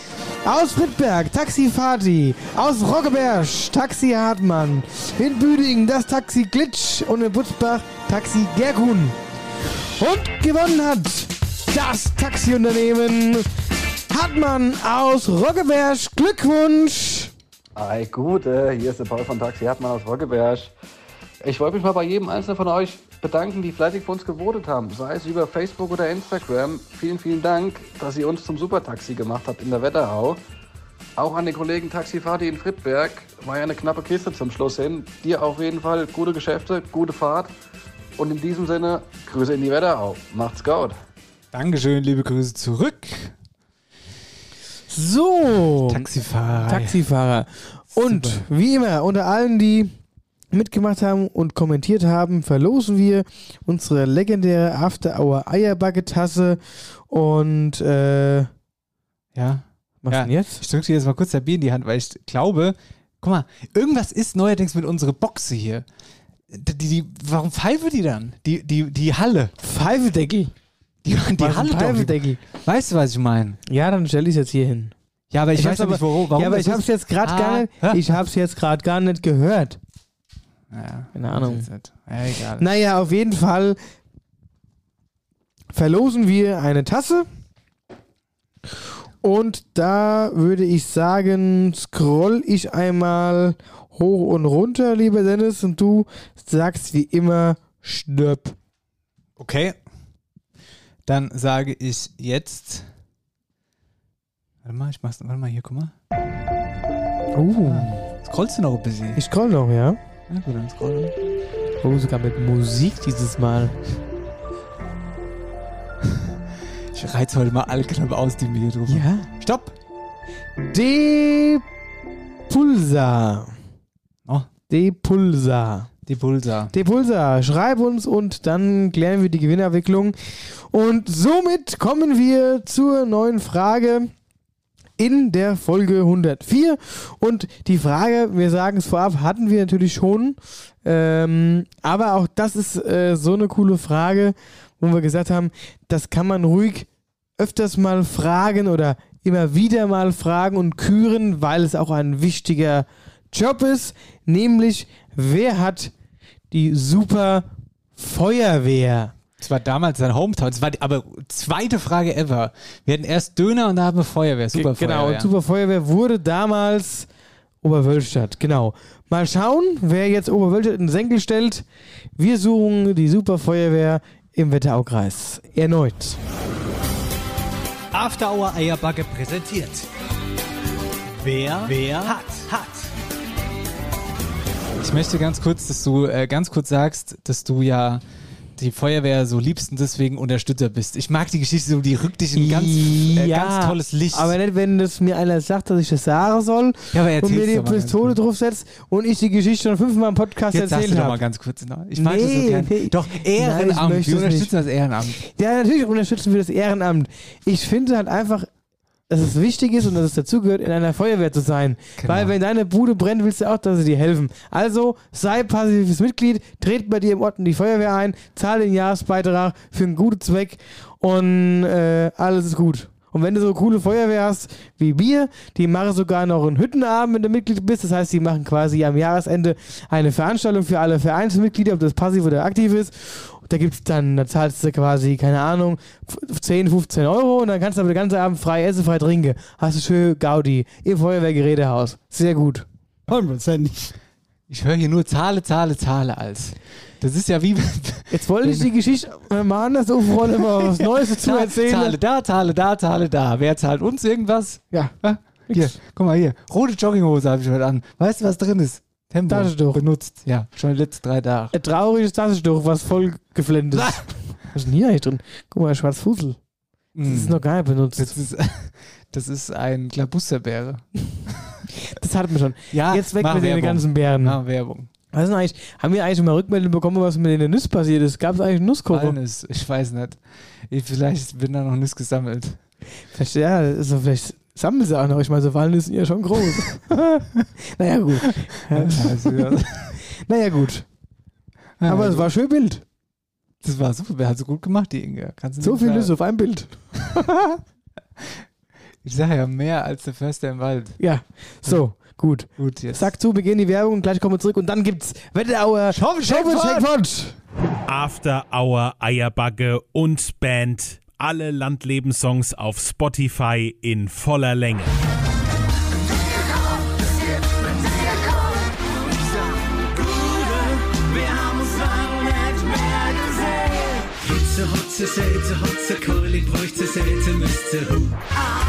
aus Friedberg Taxi Fati, aus Roggeberg Taxi Hartmann, in Büdingen das Taxi Glitsch und in Butzbach Taxi Gerkun. Und gewonnen hat das Taxiunternehmen Hartmann aus Roggeberg. Glückwunsch! Hi, gut, äh, hier ist der Paul von Taxi Hartmann aus Roggeberg. Ich wollte mich mal bei jedem Einzelnen von euch bedanken, die fleißig für uns gewotet haben, sei es über Facebook oder Instagram. Vielen, vielen Dank, dass ihr uns zum Supertaxi gemacht habt in der Wetterau. Auch an den Kollegen Taxifahrt in Friedberg war ja eine knappe Kiste zum Schluss hin. Dir auf jeden Fall gute Geschäfte, gute Fahrt und in diesem Sinne Grüße in die Wetterau. Macht's gut. Dankeschön, liebe Grüße zurück. So. Taxifahrer. Taxifahrer. Und wie immer, unter allen, die mitgemacht haben und kommentiert haben, verlosen wir unsere legendäre After Hour Eierbacke-Tasse. Und äh, Ja. Was ja, denn jetzt? Ich drücke dir jetzt mal kurz der Bier in die Hand, weil ich glaube, guck mal, irgendwas ist neuerdings mit unserer Boxe hier. Die, die, warum pfeife die dann? Die, die, die Halle. Pfeifedeckel. Die, die Halle doch. Weißt du, was ich meine? Ja, dann stelle ich es jetzt hier hin. Ja, aber ich, weiß hab's ja nicht, warum. warum ja, aber ich habe es jetzt gerade Ah, gar nicht. hä? Ich habe es jetzt gerade gar nicht gehört. Ja, Keine Ahnung. Ja, egal. Naja, auf jeden Fall verlosen wir eine Tasse. Und da würde ich sagen, scroll ich einmal hoch und runter, lieber Dennis, und du sagst wie immer Stirb. Okay. Dann sage ich jetzt. Warte mal, ich mach's. Warte mal hier, guck mal. Uh. Scrollst du noch ein bisschen? Ich scroll noch, ja. Ja, gut, dann scrollen. Oh, sogar mit Musik dieses Mal. Ich reiz heute mal alle Knöpfe aus, die mir hier drüber. Ja. Stopp! Depulsa. Oh. Depulsa. Depulsa. Depulsa, schreib uns und dann klären wir die Gewinnerwicklung. Und somit kommen wir zur neuen Frage in der Folge 104. Und die Frage, wir sagen es vorab, hatten wir natürlich schon. Ähm, aber auch das ist äh, so eine coole Frage, wo wir gesagt haben, das kann man ruhig öfters mal fragen oder immer wieder mal fragen und küren, weil es auch ein wichtiger Job ist. Nämlich, wer hat die super Feuerwehr? Das war damals sein Hometown. Das war die, aber zweite Frage ever. Wir hatten erst Döner und da haben wir Feuerwehr. Super Ge- Genau, Feuerwehr. und Super Feuerwehr wurde damals Oberwölstadt. Genau. Mal schauen, wer jetzt Oberwölstadt in den Senkel stellt. Wir suchen die Super Feuerwehr im Wetteraukreis. Erneut. After Hour Eierbacke präsentiert. Wer, wer hat, hat. Ich möchte ganz kurz, dass du äh, ganz kurz sagst, dass du ja die Feuerwehr so liebst und deswegen Unterstützer bist. Ich mag die Geschichte so, die rückt dich in ein ganz, äh, ganz tolles Licht. Aber nicht, wenn das mir einer sagt, dass ich das sagen soll Ja, und mir die Pistole draufsetzt und ich die Geschichte schon fünfmal im Podcast Jetzt erzählt du doch habe. mal ganz kurz. Ne? Ich mag das so Nee, gern. nee. Doch, Nein, Ehrenamt. möchte Wir unterstützen das Ehrenamt. Ja, natürlich unterstützen wir das Ehrenamt. Ich finde halt einfach, dass es wichtig ist und dass es dazugehört, in einer Feuerwehr zu sein. Genau. Weil wenn deine Bude brennt, willst du auch, dass sie dir helfen. Also sei passives Mitglied, tret bei dir im Ort in die Feuerwehr ein, zahl den Jahresbeitrag für einen guten Zweck und äh, alles ist gut. Und wenn du so coole Feuerwehr hast wie wir, die machen sogar noch einen Hüttenabend, wenn du Mitglied bist. Das heißt, die machen quasi am Jahresende eine Veranstaltung für alle Vereinsmitglieder, ob das passiv oder aktiv ist. Da gibt's dann, da zahlst du quasi, keine Ahnung, f- 10, 15 Euro und dann kannst du aber den ganzen Abend frei essen, frei trinken. Hast du schön Gaudi im Feuerwehrgerätehaus. Sehr gut. Hundertprozentig. Ich höre hier nur Zahle, Zahle, Zahle als. Das ist ja wie. Jetzt wollte ich die Geschichte mal anders aufrollen, immer was Neues dazu Zahl- erzählen. Zahle da, Zahle da, Zahle da. Wer zahlt uns irgendwas? Ja. Hier, guck mal hier. Rote Jogginghose habe ich heute an. Weißt du, was drin ist? Tempo. Taschentuch. Benutzt. Ja, schon die letzten drei Tage. Ein trauriges Taschentuch, was voll geflendet ist. Was ist denn hier eigentlich drin? Guck mal, schwarz Fussel. Das ist noch gar nicht benutzt. Das ist, das ist ein Klabusterbeere. Das hatten wir schon. Ja, Jetzt weg mit den Werbung. ganzen Bären. Mach Werbung. Was ist eigentlich? Haben wir eigentlich mal Rückmeldung bekommen, was mit den Nüssen passiert ist? Gab es eigentlich Nusskoche? Walnuss, ich weiß nicht. Ich, vielleicht bin da noch nichts gesammelt. Vielleicht, ja, also vielleicht sammeln sie auch noch. Ich meine, so Walnüsse sind ja schon groß. naja, gut. Ja. Also, ja. naja, gut. Aber es gut. war schön Bild. Das war super. Wer hat so gut gemacht, die Inge? Kannst du So viel. Nüsse auf einem Bild. Ich sage ja mehr als der Förster im Wald. Ja, so, gut. Gut, jetzt. Sack zu, wir gehen in die Werbung und gleich kommen wir zurück und dann gibt's Wetterauer Schaufelcheckpot. After Hour Eierbagge und Band. Alle Landlebenssongs auf Spotify in voller Länge. Hotze, Selze, Hotze, Keuli, bräuchte, Selze, müsste, hu. After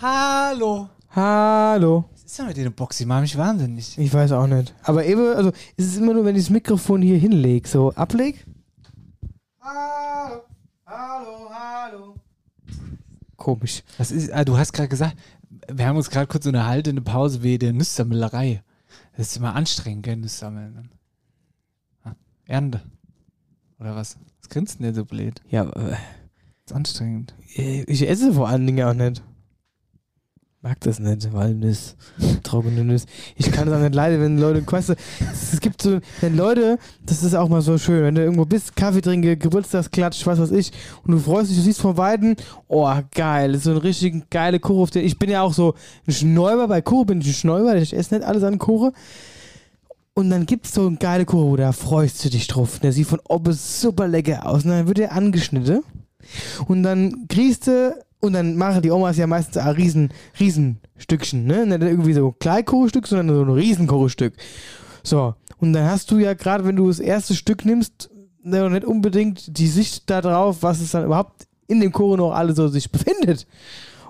Hallo. Hallo. Was ist denn mit der Box? Die machen mich wahnsinnig. Ich weiß auch nicht. Aber eben, also es ist immer nur, wenn ich das Mikrofon hier hinleg, so ableg. Hallo, hallo, hallo. Komisch. Was ist, ah, du hast gerade gesagt, wir haben uns gerade kurz unterhalten in der Pause wie der Nüssammelerei. Das ist immer anstrengend, gell, Nüssammeln. Ah, Ernte. Oder was? Was grinst denn der so blöd? Ja, äh, ist anstrengend. ich esse vor allen Dingen auch nicht. Mag das nicht, Walnuss, trockene Nüsse. Ich kann das auch nicht leiden, wenn Leute, weißt du, es gibt so, wenn Leute, das ist auch mal so schön, wenn du irgendwo bist, Kaffee trinke, Geburtstagsklatsch, was weiß ich, und du freust dich, du siehst von Weitem, oh geil, das ist so ein richtig geile Kuchen. Ich bin ja auch so ein Schnäuber, bei Kuchen bin ich ein Schnäuber, ich esse nicht alles an Kuchen. Und dann gibt es so einen geile Kuchen, da freust du dich drauf. Der sieht von oben super lecker aus. Und dann wird er angeschnitten. Und dann kriegst du, und dann machen die Omas ja meistens ein riesen, riesen Stückchen, ne? Nicht irgendwie so ein Kleinkuchenstück, sondern so ein Riesenkuchenstück. So. Und dann hast du ja gerade, wenn du das erste Stück nimmst, ne, nicht unbedingt die Sicht darauf, was es dann überhaupt in dem Kuchen noch alles so sich befindet.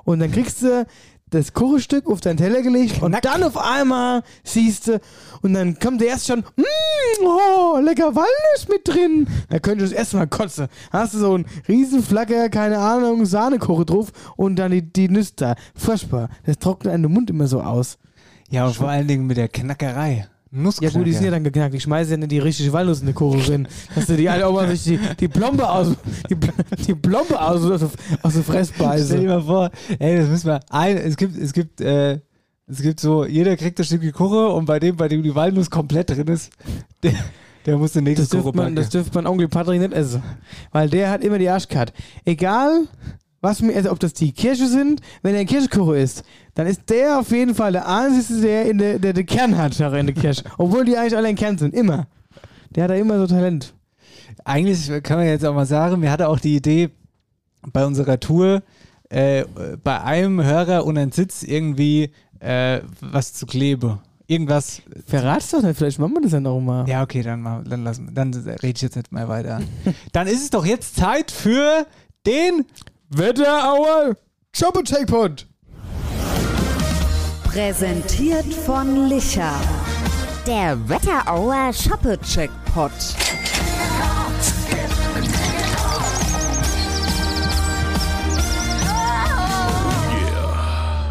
Und dann kriegst du das Kuchenstück auf deinen Teller gelegt und dann auf einmal siehst du, und dann kommt der erst schon, mm, oh, lecker Walnuss mit drin. Da könntest du das erste Mal kotzen. Hast du so einen riesen Flacker, keine Ahnung, Sahnekuchen drauf und dann die, die Nüsse da. Furchtbar. Das trocknet einem den Mund immer so aus. Ja, und vor allen Dingen mit der Knackerei. Ja Nussknacker. gut, die sind ja dann geknackt. Ich schmeiße ja nicht die richtige Walnuss in die Kuchen rein. Dass du die alle Oma sich die, die Plombe aus, die, die Plombe aus, aus, aus der Fressbeise. Stell dir mal vor, ey, das müssen wir ein, es gibt, es gibt, äh, es gibt so, jeder kriegt ein Stückchen Kuchen und bei dem, bei dem die Walnuss komplett drin ist, der, der muss den nächsten Das Kuchen man, backen. das dürfte man Onkel Patrick nicht essen. Weil der hat immer die Arschkarte. Egal, was mir, also ob das die Kirche sind, wenn er Kirschkuchen isst, dann ist der auf jeden Fall der Einzige, der, in der, der den Kern hat in der Kirche. Obwohl die eigentlich alle in Kern sind. Immer. Der hat da immer so Talent. Eigentlich kann man jetzt auch mal sagen, mir hatte auch die Idee bei unserer Tour, äh, bei einem Hörer und einem Sitz irgendwie äh, was zu kleben. Irgendwas. Verrat's doch nicht, vielleicht machen wir das ja noch mal. Ja, okay, dann, mal, dann, lassen, dann rede ich jetzt nicht mehr weiter. dann ist es doch jetzt Zeit für den Wetterauer Shoppe Checkpoint. Präsentiert von Licher. Der Wetterauer Shoppe-Checkpot.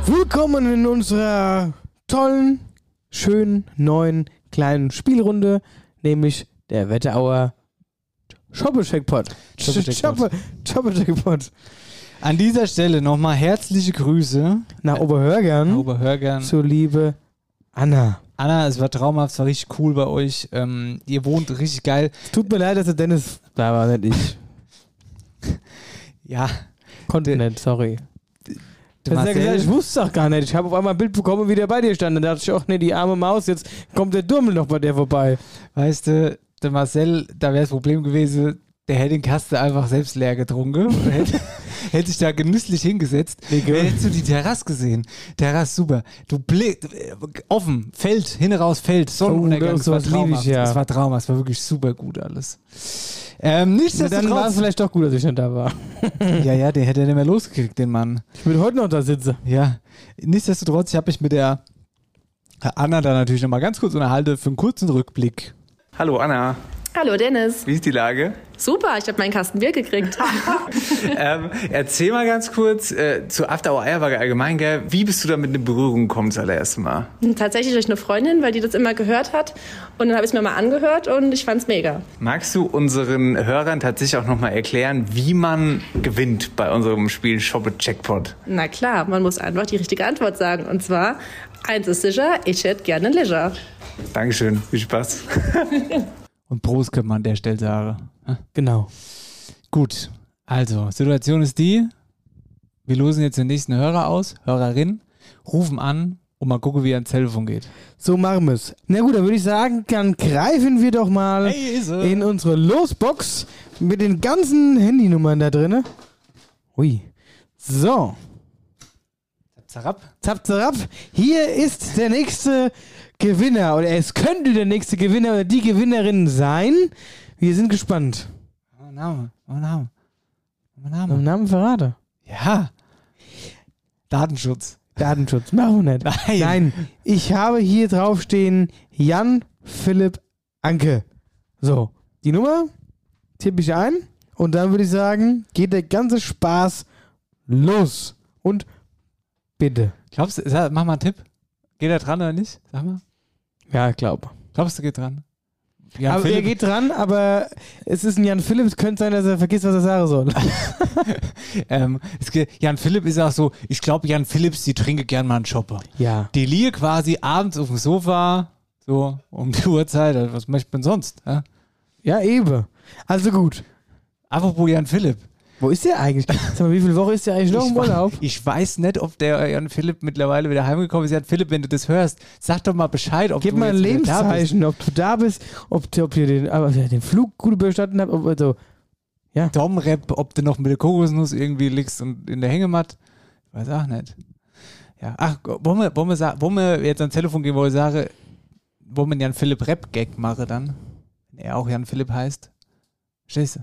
Willkommen in unserer tollen, schönen, neuen, kleinen Spielrunde, nämlich der Wetterauer Shoppe-Checkpot. Shoppe-Checkpot. An dieser Stelle nochmal herzliche Grüße Nach Oberhörgern. nach Oberhörgern. Zur liebe Anna. Anna, es war traumhaft, es war richtig cool bei euch. Ähm, ihr wohnt richtig geil. Tut mir leid, dass der Dennis da war, nicht ich. Ja. Konnte nicht, sorry. Das ist ja gesagt, ich wusste es auch gar nicht. Ich habe auf einmal ein Bild bekommen, wie der bei dir stand. Dann dachte ich, ach nee, die arme Maus, jetzt kommt der Dummel noch bei der vorbei. Weißt du, der Marcel, da wäre das Problem gewesen, der hätte den Kasten einfach selbst leer getrunken hätte, sich da genüsslich hingesetzt. Hättest du die Terrasse gesehen? Terrasse super. Du blick, äh, offen, Feld, hin raus, Feld, Sonnenuntergang. Oh, es war ich, traumhaft. ja. Es war traumhaft, es war wirklich super gut alles. Ähm, Dann war nichtsdestotrotz. es vielleicht doch gut, dass ich nicht da war. ja, ja, den hätte er nicht mehr losgekriegt, den Mann. Ich würde heute noch da sitzen. Ja, nichtsdestotrotz, ich habe mich mit der Anna da natürlich nochmal ganz kurz unterhalten für einen kurzen Rückblick. Hallo Anna, Hallo Dennis. wie ist die Lage? Super, ich habe meinen Kasten Bier gekriegt. ähm, erzähl mal ganz kurz äh, zu After Hour Eierwaage allgemein, gell? Wie bist du damit in Berührung gekommen das allererste Mal? Tatsächlich durch eine Freundin, weil die das immer gehört hat. Und dann habe ich es mir mal angehört und ich fand's mega. Magst du unseren Hörern tatsächlich auch nochmal erklären, wie man gewinnt bei unserem Spiel Shoppe Jackpot? Na klar, man muss einfach die richtige Antwort sagen. Und zwar, eins ist sicher, ich hätte gerne Leisure. Dankeschön, viel Spaß. Und Prost können wir an der Stelle sagen. Genau. Gut, also, Situation ist die, wir losen jetzt den nächsten Hörer aus, Hörerin, rufen an und mal gucken, wie er ans Telefon geht. So machen wir es. Na gut, dann würde ich sagen, dann greifen wir doch mal in unsere Losbox mit den ganzen Handynummern da drin. Ui. So. Zarab. Zap, zarab. Hier ist der nächste Gewinner. Oder es könnte der nächste Gewinner oder die Gewinnerin sein. Wir sind gespannt. Oh, Name, oh, Name. Oh, Name. Am Namen verrate. Ja. Datenschutz. Datenschutz. Machen wir nicht. Nein. Nein. Ich habe hier draufstehen Jan Philipp Anke. So. Die Nummer tippe ich ein. Und dann würde ich sagen, geht der ganze Spaß los. Und bitte. Glaubst du, sag- mach mal einen Tipp. Geht er dran oder nicht? Sag mal. Ja, ich glaube. Glaubst du, geht dran? Jan aber er Philipp, geht dran, aber es ist ein Jan Philipp, könnte sein, dass er vergisst, was er sagen soll. ähm, geht, Jan Philipp ist auch so, ich glaube, Jan Philipps, die trinke gern mal einen Shopper. Ja. Die liege quasi abends auf dem Sofa, so um die Uhrzeit, also was möchte man sonst? Ja, ja eben. Also gut. Apropos Jan Philipp. Wo ist der eigentlich? Sag mal, wie viele Wochen ist der eigentlich noch Ich, im Urlaub? ich weiß nicht, ob der Jan Philipp mittlerweile wieder heimgekommen ist. Jan Philipp, wenn du das hörst, sag doch mal Bescheid, ob Gib du mal ein. Lebenszeichen, ob du da bist, ob, ob ihr den, aber, den Flug gut bestanden habt, ob also, ja. Domrep, ob du noch mit der Kokosnuss irgendwie liegst und in der Hängematte. Ich weiß auch nicht. Ja, ach, wollen wir, wollen wir, wollen wir jetzt ans Telefon gehen, wo ich sage, wollen wir einen Jan Philipp Rap-Gag machen dann? Wenn er auch Jan Philipp heißt. Verstehst du?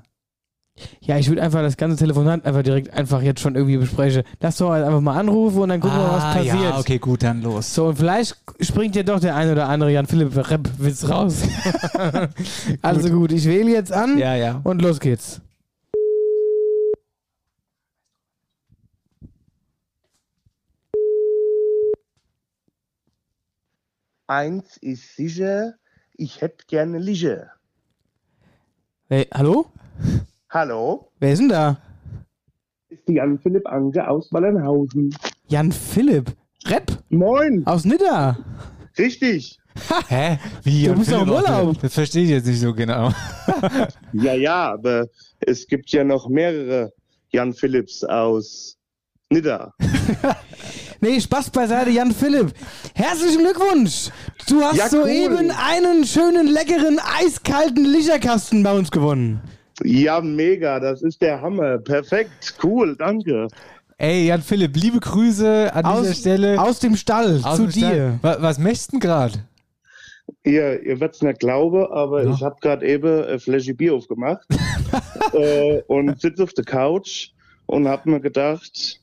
Ja, ich würde einfach das ganze Telefonat einfach direkt einfach jetzt schon irgendwie besprechen. Lass doch einfach mal anrufen und dann gucken wir, was Ah, passiert. Ja, okay, gut, dann los. So, und vielleicht springt ja doch der ein oder andere Jan Philipp Rap-Witz raus. also gut, ich wähle jetzt an Ja, ja. und los geht's. Eins ist sicher, ich hätte gerne Lische. Hey, hallo? Hallo, Wer ist denn da? ist die Jan-Philipp Anke aus Wallernhausen. Jan Philipp? Rap? Moin. Aus Nidda? Richtig. Hä? Wie Du Jan bist doch im Philipp aus- Urlaub. Das verstehe ich jetzt nicht so genau. Ja, ja, aber es gibt ja noch mehrere Jan Philipps aus Nidda. Nee, Spaß beiseite, Jan Philipp. Herzlichen Glückwunsch! Du hast Ja, cool. soeben einen schönen, leckeren, eiskalten Licherkasten bei uns gewonnen. Ja, mega, das ist der Hammer. Perfekt, cool, danke. Ey, Jan Philipp, liebe Grüße an Aus- dieser Stelle. Aus dem Stall, Aus zu dem Stall. dir. Wa- Was möchtest du denn gerade? Ihr, ihr werdet es nicht glauben, aber ich habe gerade eben eine Flasche Bier aufgemacht äh, und sitze auf der Couch und habe mir gedacht,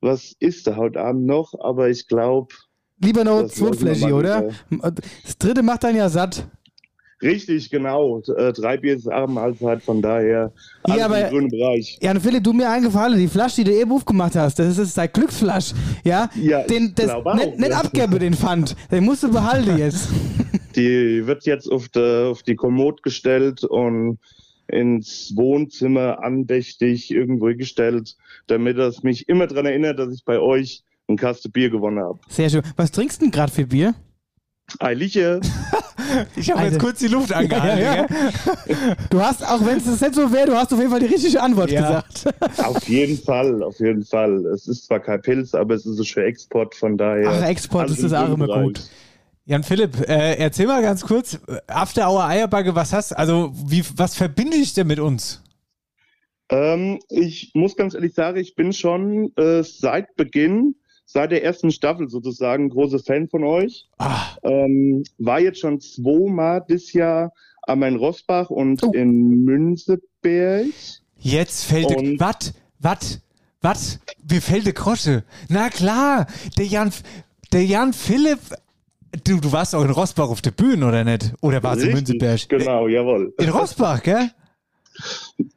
was ist da heute Abend noch? Aber ich glaube, Lieber noch zwei Fläschchen, mal oder? Das dritte macht dann ja satt. Richtig, genau. Äh, drei Bier ist Abendmahlzeit, von daher alles Ja, aber- im grünen Bereich. Jan Philipp, du mir eingefallen, die Flasche, die du eben aufgemacht hast, das ist dein Glücksflasch. Ja? Ja, den, ich das, auch, nicht, nicht ja. abgeben, den Pfand. Den musst du behalten jetzt. Die wird jetzt auf, de, auf die Kommode gestellt und ins Wohnzimmer andächtig irgendwo gestellt, damit es mich immer daran erinnert, dass ich bei euch ein Kaste Bier gewonnen habe. Sehr schön. Was trinkst du denn gerade für Bier? Eiliche. Ich habe jetzt Alter. kurz die Luft angehalten. Ja, ja. Du hast, auch wenn es das nicht so wäre, du hast auf jeden Fall die richtige Antwort Ja. gesagt. auf jeden Fall, auf jeden Fall. Es ist zwar kein Pilz, aber es ist für Export, von daher. Ach, Export ist das auch immer gut. Jan Philipp, äh, erzähl mal ganz kurz, After Hour Eierbacke, was hast also wie, was verbinde ich denn mit uns? Ähm, ich muss ganz ehrlich sagen, ich bin schon äh, seit Beginn, seit der ersten Staffel sozusagen, großer Fan von euch. Ähm, war jetzt schon zweimal dieses Jahr am Main Rossbach und in Münzeberg. Jetzt fällt Und- was, was, was, mir fällt der Krosche. Na klar, der Jan, der Jan Philipp, du, du warst auch in Rossbach auf der Bühne, oder nicht? Oder warst du in Münzeberg? Genau, jawohl. In Rossbach, gell?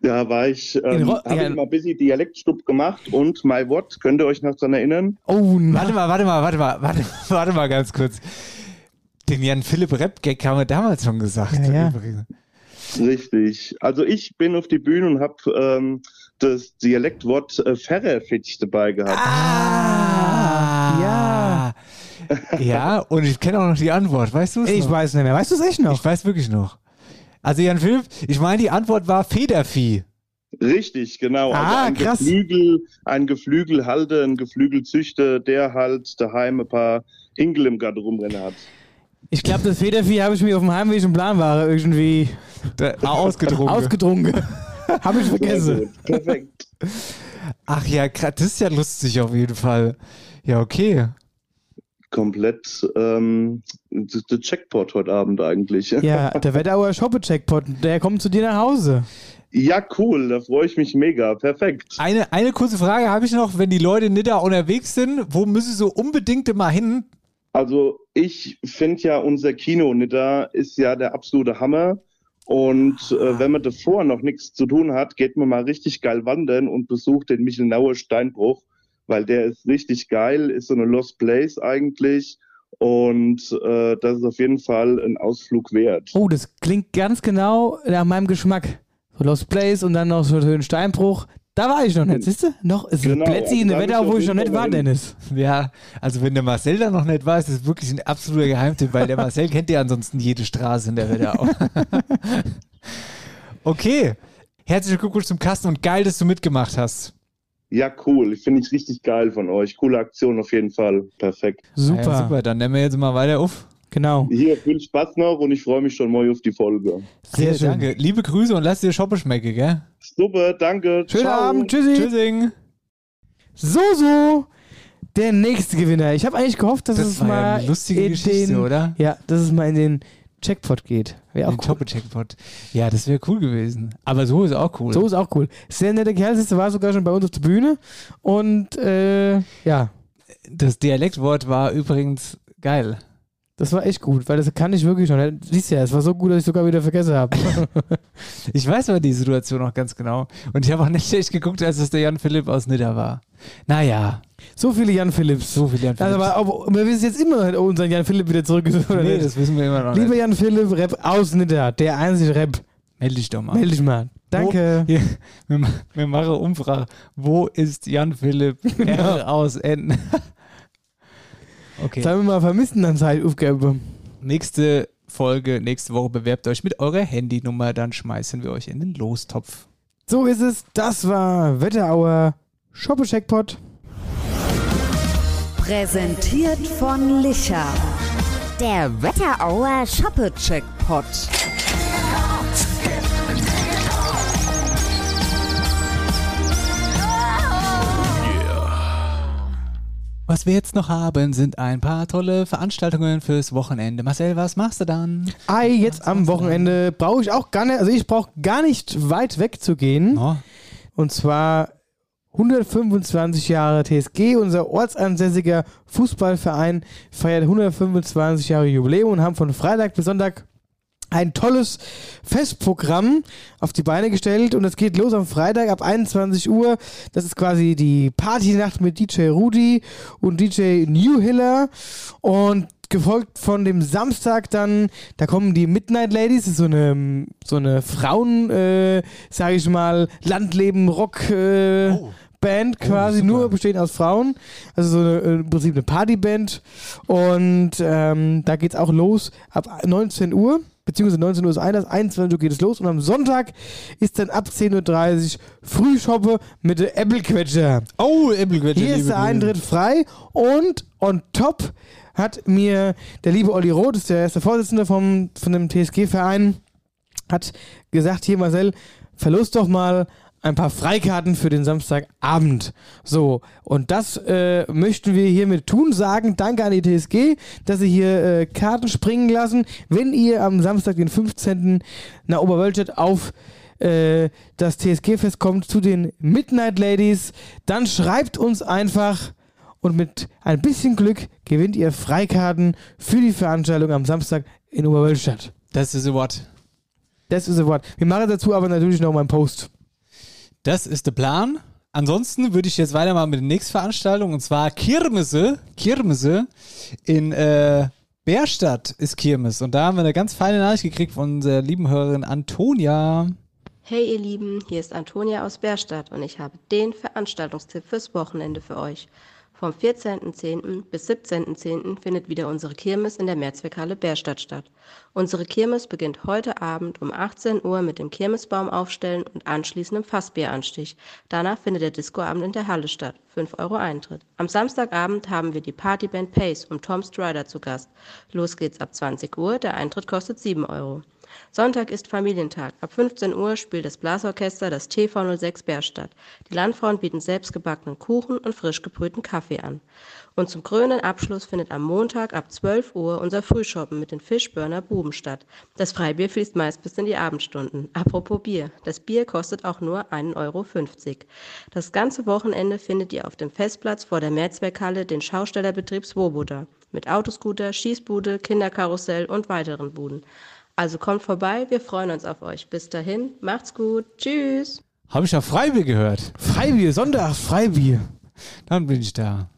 Da war ich, ähm, habe ja. ich mal ein bisschen Dialektstub gemacht und My What, könnt ihr euch noch dran erinnern? Oh, Warte mal, warte mal, warte mal, warte, warte mal ganz kurz. Den Jan Philipp Rap-Gag haben wir damals schon gesagt. Ja, ja. Richtig. Also ich bin auf die Bühne und habe ähm, das Dialektwort äh, Ferrerfitch dabei gehabt. Ah, ja. Ja, und ich kenne auch noch die Antwort, weißt du es Ich noch? weiß nicht mehr. Weißt du es echt noch? Ich weiß wirklich noch. Also Jan Philipp, ich meine, die Antwort war Federvieh. Richtig, genau. Ah, also ein krass. Geflügel, ein Geflügelhalter, ein Geflügelzüchter, der halt daheim ein paar Hinkel im Garten rumrennen hat. Ich glaube, das Federvieh habe ich mir auf dem Heimweg im Planware irgendwie ausgedrungen. ausgedrungen. habe ich vergessen. Perfekt. Ach ja, das ist ja lustig auf jeden Fall. Ja, okay. Komplett ähm, der Checkpot heute Abend eigentlich. Ja, der Wetterauer Shoppe-Checkpot, der kommt zu dir nach Hause. Ja, cool, da freue ich mich mega. Perfekt. Eine, eine kurze Frage habe ich noch, wenn die Leute nicht da unterwegs sind, wo müssen sie unbedingt mal hin? Also ich finde ja, unser Kino da ist ja der absolute Hammer. Und äh, wenn man davor noch nichts zu tun hat, geht man mal richtig geil wandern und besucht den Michelnauer Steinbruch, weil der ist richtig geil, ist so eine Lost Place eigentlich. Und äh, das ist auf jeden Fall ein Ausflug wert. Oh, das klingt ganz genau nach meinem Geschmack. So Lost Place und dann noch so einen Steinbruch. Da war ich noch nicht, siehst du? Noch ist Genau, ein Plätzchen in der also ich wo ich noch nicht war, hin. Dennis. Ja, also wenn der Marcel da noch nicht war, ist das wirklich ein absoluter Geheimtipp, weil der Marcel kennt ja ansonsten jede Straße in der Wetterau. okay, herzlichen Glückwunsch zum Kasten und geil, dass du mitgemacht hast. Ja, cool. Ich finde ich richtig geil von euch. Coole Aktion auf jeden Fall. Perfekt. Ja, super, dann nehmen wir jetzt mal weiter auf. Genau. Hier, viel Spaß noch und ich freue mich schon mal auf die Folge. Sehr schön. Danke. Liebe Grüße und lass dir Shoppe schmecken, gell? Super, danke. Schönen Ciao. Abend, tschüssi. Tschüssing. So, so. Der nächste Gewinner. Ich habe eigentlich gehofft, dass Das es war ja mal eine lustige in Geschichte, den, oder? Ja, dass es mal in den Checkpot geht. Wäre auch Den cool. Shoppe-Checkpot. Ja, das wäre cool gewesen. Aber so ist auch cool. So ist auch cool. Sehr netter Kerl, du, war sogar schon bei uns auf der Bühne. Und äh, ja. Das Dialektwort war übrigens geil. Das war echt gut, weil das kann ich wirklich noch nicht. Siehst du ja, es war so gut, dass ich sogar wieder vergessen habe. Ich weiß aber die Situation noch ganz genau. Und ich habe auch nicht schlecht geguckt, als es der Jan Philipp aus Nidda war. Naja. So viele Jan Philipps. So viele Jan Also, Philipps. aber ob, wir wissen jetzt immer noch nicht, ob unser Jan Philipp wieder zurück ist oder nee, nicht. das wissen wir immer noch Lieber nicht. Jan Philipp, Rap aus Nidda, der einzige Rap. Meld dich doch mal. Meld dich mal. Danke. Wo, hier, wir, wir machen Umfrage. Wo ist Jan Philipp R aus N? Okay. Sagen wir mal Vermisstenanzeige aufgeben. Nächste Folge, nächste Woche bewerbt euch mit eurer Handynummer, dann schmeißen wir euch in den Lostopf. So ist es. Das war Wetterauer Shoppe-Checkpot. Präsentiert von Licher. Der Wetterauer Shoppe-Checkpot. Was wir jetzt noch haben, sind ein paar tolle Veranstaltungen fürs Wochenende. Marcel, was machst du dann? Ei, jetzt am Wochenende brauche ich auch gar nicht, also ich brauche gar nicht weit weg zu gehen. Und zwar 125 Jahre TSG, unser ortsansässiger Fußballverein feiert 125 Jahre Jubiläum und haben von Freitag bis Sonntag ein tolles Festprogramm auf die Beine gestellt und es geht los am Freitag ab 21 Uhr. Das ist quasi die Partynacht mit DJ Rudi und DJ Newhiller und gefolgt von dem Samstag dann, da kommen die Midnight Ladies, das ist so eine, so eine Frauen, äh, sage ich mal, Landleben Rock äh, Band quasi, nur bestehend aus Frauen. Also so eine, im Prinzip eine Partyband. Und ähm, da geht's auch los ab 19 Uhr. Beziehungsweise 19 Uhr ist Einlass, 21 Uhr geht es los und am Sonntag ist dann ab 10.30 Uhr Frühschoppe mit der Äppelquetscher. Oh, Äppelquetscher. Hier ist der Eintritt frei und on top hat mir der liebe Olli Roth, ist der erste Vorsitzende vom, von dem TSG-Verein, hat gesagt, hier Marcel, verlust doch mal ein paar Freikarten für den Samstagabend. So, und das äh, möchten wir hiermit tun, sagen danke an die TSG, dass sie hier äh, Karten springen lassen. Wenn ihr am Samstag, den 15. nach Oberwölstadt auf äh, das TSG-Fest kommt zu den Midnight Ladies, dann schreibt uns einfach und mit ein bisschen Glück gewinnt ihr Freikarten für die Veranstaltung am Samstag in Oberwölstadt. Das ist ein Wort. Das ist ein Wort. Wir machen dazu aber natürlich noch mal einen Post. Das ist der Plan. Ansonsten würde ich jetzt weitermachen mit der nächsten Veranstaltung und zwar Kirmese. Kirmese in äh, Bärstadt ist Kirmes. Und da haben wir eine ganz feine Nachricht gekriegt von unserer lieben Hörerin Antonia. Hey ihr Lieben, hier ist Antonia aus Bärstadt und ich habe den Veranstaltungstipp fürs Wochenende für euch. Vom 14.10. bis 17.10. findet wieder unsere Kirmes in der Mehrzweckhalle Bärstadt statt. Unsere Kirmes beginnt heute Abend um 18 Uhr mit dem Kirmesbaum aufstellen und anschließendem Fassbieranstich. Danach findet der Discoabend in der Halle statt. 5 Euro Eintritt. Am Samstagabend haben wir die Partyband Pace um Tom Strider zu Gast. Los geht's ab 20 Uhr, der Eintritt kostet 7 Euro. Sonntag ist Familientag. Ab 15 Uhr spielt das Blasorchester das TV06 Bärstadt. Die Landfrauen bieten selbstgebackenen Kuchen und frisch gebrühten Kaffee an. Und zum krönenden Abschluss findet am Montag ab 12 Uhr unser Frühshoppen mit den Fischburner Buben statt. Das Freibier fließt meist bis in die Abendstunden. Apropos Bier. Das Bier kostet auch nur 1,50 Euro. Das ganze Wochenende findet ihr auf dem Festplatz vor der Mehrzweckhalle den Schaustellerbetrieb Swoboda. Mit Autoscooter, Schießbude, Kinderkarussell und weiteren Buden. Also kommt vorbei, wir freuen uns auf euch. Bis dahin, macht's gut. Tschüss. Habe ich ja Freibier gehört. Freibier, Sonntag, Freibier. Dann bin ich da.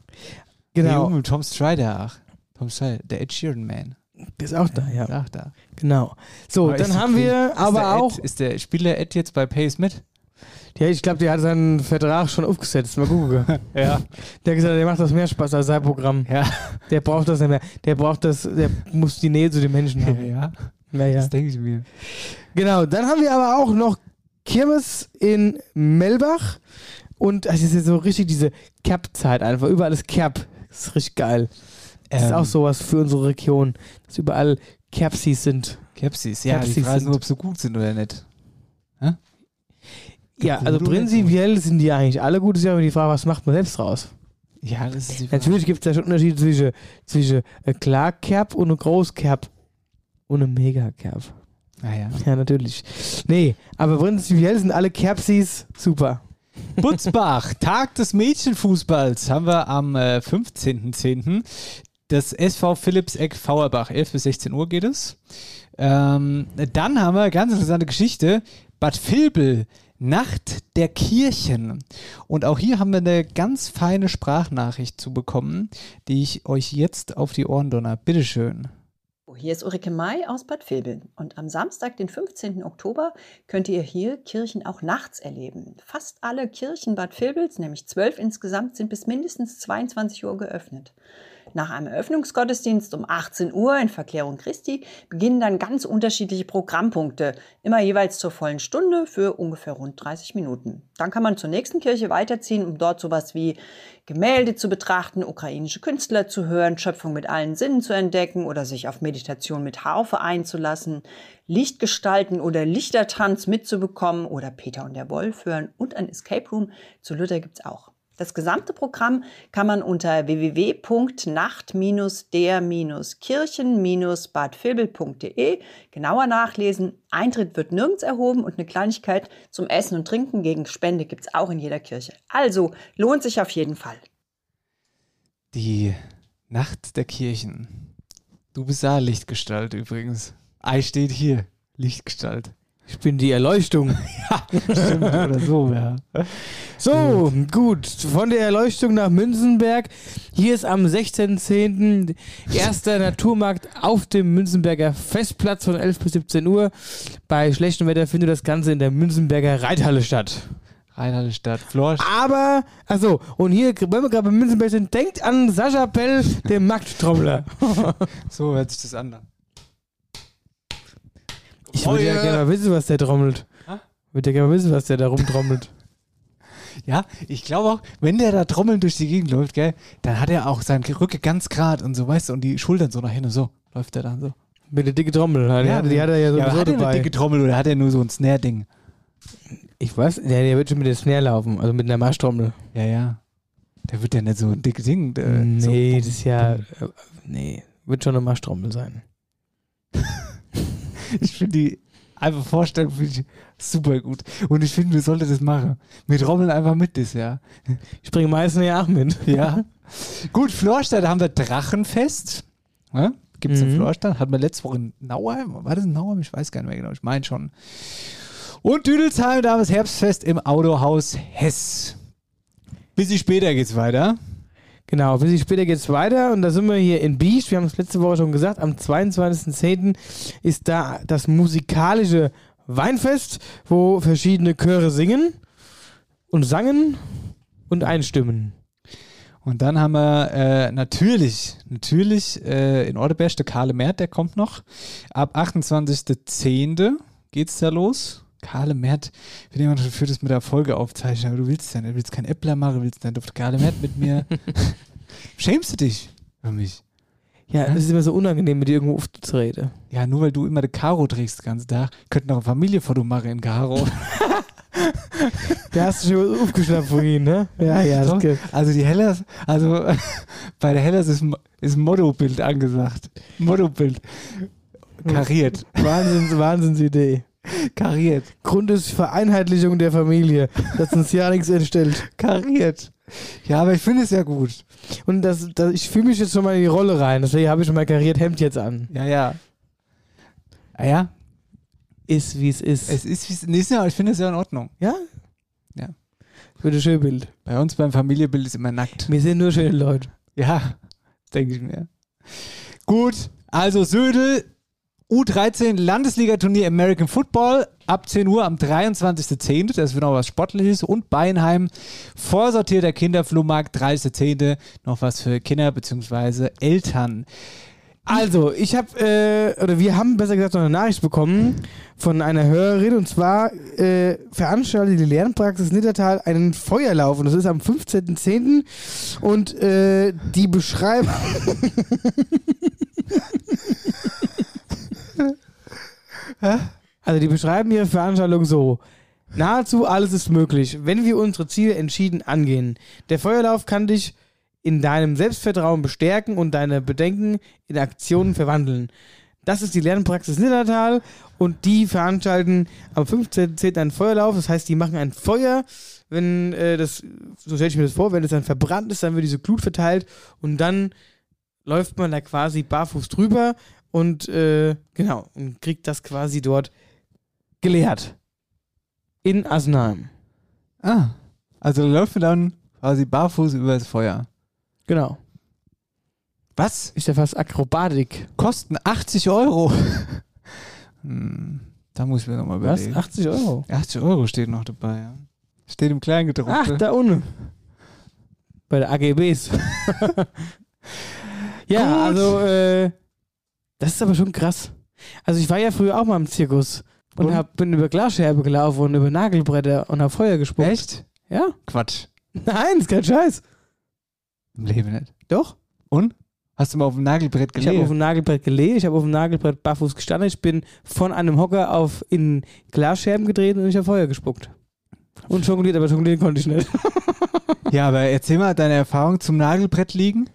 Genau. Hier mit Tom Strider. Ach. Tom Shire, der Ed Sheeran Man. Der ist auch da, ja. Ist auch da. Genau. So, Aber dann haben okay. wir Ist aber der Ed, auch. Ist der Spieler Ed jetzt bei Pace mit? Ja, ich glaube, der hat seinen Vertrag schon aufgesetzt. Mal gucken. Ja. Der hat gesagt, der macht das mehr Spaß als sein Programm. Ja. Der braucht das nicht mehr. Der braucht das, der muss die Nähe zu den Menschen haben. Ja. Ja, ja. Das denke ich mir. Genau, dann haben wir aber auch noch Kirmes in Melbach. Und es ist ja so richtig diese Cap-Zeit einfach. Überall ist Cap. Das ist richtig geil. Das ist Ähm. auch sowas für unsere Region, dass überall Capsies sind. Capsies, ja, die Capsies Frage ist sind. nur, ob sie gut sind oder nicht. Ja, also prinzipiell sind die eigentlich alle gut. Es ist ja immer die Frage, was macht man selbst draus? Ja, das ist die Frage. Natürlich gibt es ja schon Unterschiede zwischen, zwischen einem Klar-Cap und einem Und einem Mega-Cap. Naja. Ja, natürlich. Nee, aber prinzipiell sind alle Capsies super. Butzbach, Tag des Mädchenfußballs, haben wir am äh, 15.10. Das SV Philippseck Fauerbach, 11 bis 16 Uhr geht es. Ähm, dann haben wir ganz interessante Geschichte, Bad Vilbel, Nacht der Kirchen. Und auch hier haben wir eine ganz feine Sprachnachricht zu bekommen, die ich euch jetzt auf die Ohren donner. Bitteschön. Hier ist Ulrike May aus Bad Vilbel und am Samstag, den 15. Oktober, könnt ihr hier Kirchen auch nachts erleben. Fast alle Kirchen Bad Vilbels, nämlich zwölf insgesamt, sind bis mindestens 22 Uhr geöffnet. Nach einem Eröffnungsgottesdienst um 18 Uhr in Verklärung Christi beginnen dann ganz unterschiedliche Programmpunkte, immer jeweils zur vollen Stunde für ungefähr rund 30 Minuten. Dann kann man zur nächsten Kirche weiterziehen, um dort sowas wie Gemälde zu betrachten, ukrainische Künstler zu hören, Schöpfung mit allen Sinnen zu entdecken oder sich auf Meditation mit Harfe einzulassen, Lichtgestalten oder Lichtertanz mitzubekommen oder Peter und der Wolf hören und ein Escape Room zu Luther gibt's auch. Das gesamte Programm kann man unter www.nacht-der-kirchen-badvilbel.de genauer nachlesen. Eintritt wird nirgends erhoben und eine Kleinigkeit zum Essen und Trinken gegen Spende gibt's auch in jeder Kirche. Also lohnt sich auf jeden Fall. Die Nacht der Kirchen. Du bist da Lichtgestalt übrigens. Ei steht hier. Lichtgestalt. Ich bin die Erleuchtung. ja, stimmt. Oder so, ja. So, gut. Von der Erleuchtung nach Münzenberg. Hier ist am 16.10. erster Naturmarkt auf dem Münzenberger Festplatz von 11 bis 17 Uhr. Bei schlechtem Wetter findet das Ganze in der Münzenberger Reithalle statt. Reithalle Stadt. Flor. Aber, achso, und hier, wenn wir gerade bei Münzenberg sind, denkt an Sascha Pell, den Markttrommler. so hört sich das an. Ich würde ja gerne mal wissen, was der trommelt. Ich würde ja gerne mal wissen, was der da rumtrommelt. Ja, ich glaube auch, wenn der da trommelnd durch die Gegend läuft, gell, dann hat er auch seinen Rücken ganz gerade und so, weißt du, und die Schultern so nach hinten, so läuft er dann so. Mit der dicke Trommel, die, hat, die hat er ja aber sowieso hat er dabei. eine dicke Trommel oder hat er nur so ein Snare-Ding? Ich weiß, ja, der wird schon mit der Snare laufen, also mit einer Marschtrommel. Ja, ja. Der wird ja nicht so ein dickes Ding. Äh, nee, so, das ist ja, äh, nee, wird schon eine Marschtrommel sein. Ich finde die einfach Vorstellung finde ich super gut. Und ich finde, wir sollten das machen. Wir trommeln einfach mit das Jahr. Ich bringe meistens ja auch mit. Ja. gut, Florstadt haben wir Drachenfest. Ja? Gibt es in Mhm. Florstadt? Hatten wir letzte Woche in Nauheim? War das in Nauheim? Ich weiß gar nicht mehr genau. Ich meine schon. Und Düdelsheim, da haben wir das Herbstfest im Autohaus Hess. Bisschen später geht's weiter. Genau, ein bisschen später geht es weiter und da sind wir hier in Biest. Wir haben es letzte Woche schon gesagt, am 22.10. ist da das musikalische Weinfest, wo verschiedene Chöre singen und sangen und einstimmen. Und dann haben wir äh, natürlich, natürlich äh, in Ordeberg der Karle Mert, der kommt noch. Ab 28.10. geht's da los. Karle Mert, wenn jemand schon für das mit der Folge aufzeichnen, aber du willst ja nicht, du willst kein Äppler machen, willst nicht auf Karle Mert mit mir. Schämst du dich für mich? Ja, es ist immer so unangenehm, mit dir irgendwo aufzureden. Ja, nur weil du immer de Karo trägst den ganzen Tag, könnten noch ein Familienfoto machen in Karo. Da hast du schon aufgeschnappt vorhin, ne? Ja, ja, das geht. Also die Hellas, also bei der Hellas ist, ist Mottobild angesagt. Mottobild. Kariert. Wahnsinns, Wahnsinnsidee. Kariert. Grund ist Vereinheitlichung der Familie, dass uns ja nichts entstellt. Kariert. Ja, aber ich finde es ja gut. Und das, das, ich fühle mich jetzt schon mal in die Rolle rein, deswegen habe ich schon mal kariert Hemd jetzt an. Ja, ja. Ah ja? Ist wie es ist. Es ist wie es ist. Ja, ich finde es ja in Ordnung. Ja? Ja. Wird ein schönes Bild. Bei uns beim Familienbild ist immer nackt. Wir sind nur schöne Leute. Ja, denke ich mir. Gut, also Södel, U13 Landesligaturnier American Football ab 10 Uhr am 23.10. Das wird noch was Sportliches. Und Beinheim, vorsortierter Kinderflohmarkt, 30.10. Noch was für Kinder bzw. Eltern. Also, ich habe, äh, oder wir haben besser gesagt noch eine Nachricht bekommen von einer Hörerin und zwar äh, veranstaltet die Lernpraxis Nittertal einen Feuerlauf und das ist am 15.10. und äh, die beschreiben. also, die beschreiben ihre Veranstaltung so. Nahezu alles ist möglich, wenn wir unsere Ziele entschieden angehen. Der Feuerlauf kann dich in deinem Selbstvertrauen bestärken und deine Bedenken in Aktionen verwandeln. Das ist die Lernpraxis Niddertal und die veranstalten am 15.10. einen Feuerlauf. Das heißt, die machen ein Feuer. Wenn äh, das, so stelle ich mir das vor, wenn es dann verbrannt ist, dann wird diese Glut verteilt und dann läuft man da quasi barfuß drüber und äh, genau, und kriegt das quasi dort gelehrt. In Assenheim. Ah, also läuft man dann quasi barfuß über das Feuer. Genau. Was? Ist ja fast Akrobatik. Kosten 80 Euro. hm, da muss ich mir nochmal Was? überlegen. 80 Euro? 80 Euro steht noch dabei. Ja. Steht im Kleingedruckten. Ach, da unten. Bei der AGBs. ja, Gut. also, äh, das ist aber schon krass. Also, ich war ja früher auch mal im Zirkus und, Und? Hab, bin über Glasscherbe gelaufen und über Nagelbretter und hab Feuer gespuckt. Echt? Ja. Quatsch. Nein, ist kein Scheiß. Im Leben nicht. Doch. Und? Hast du mal auf dem Nagelbrett Ich habe auf gelegt? dem Nagelbrett gelegt, ich habe auf dem Nagelbrett barfuß gestanden, ich bin von einem Hocker auf in Glasscherben gedreht und ich habe Feuer gespuckt. Und jongliert, aber jonglieren konnte ich nicht. Ja, aber erzähl mal deine Erfahrung zum Nagelbrett liegen.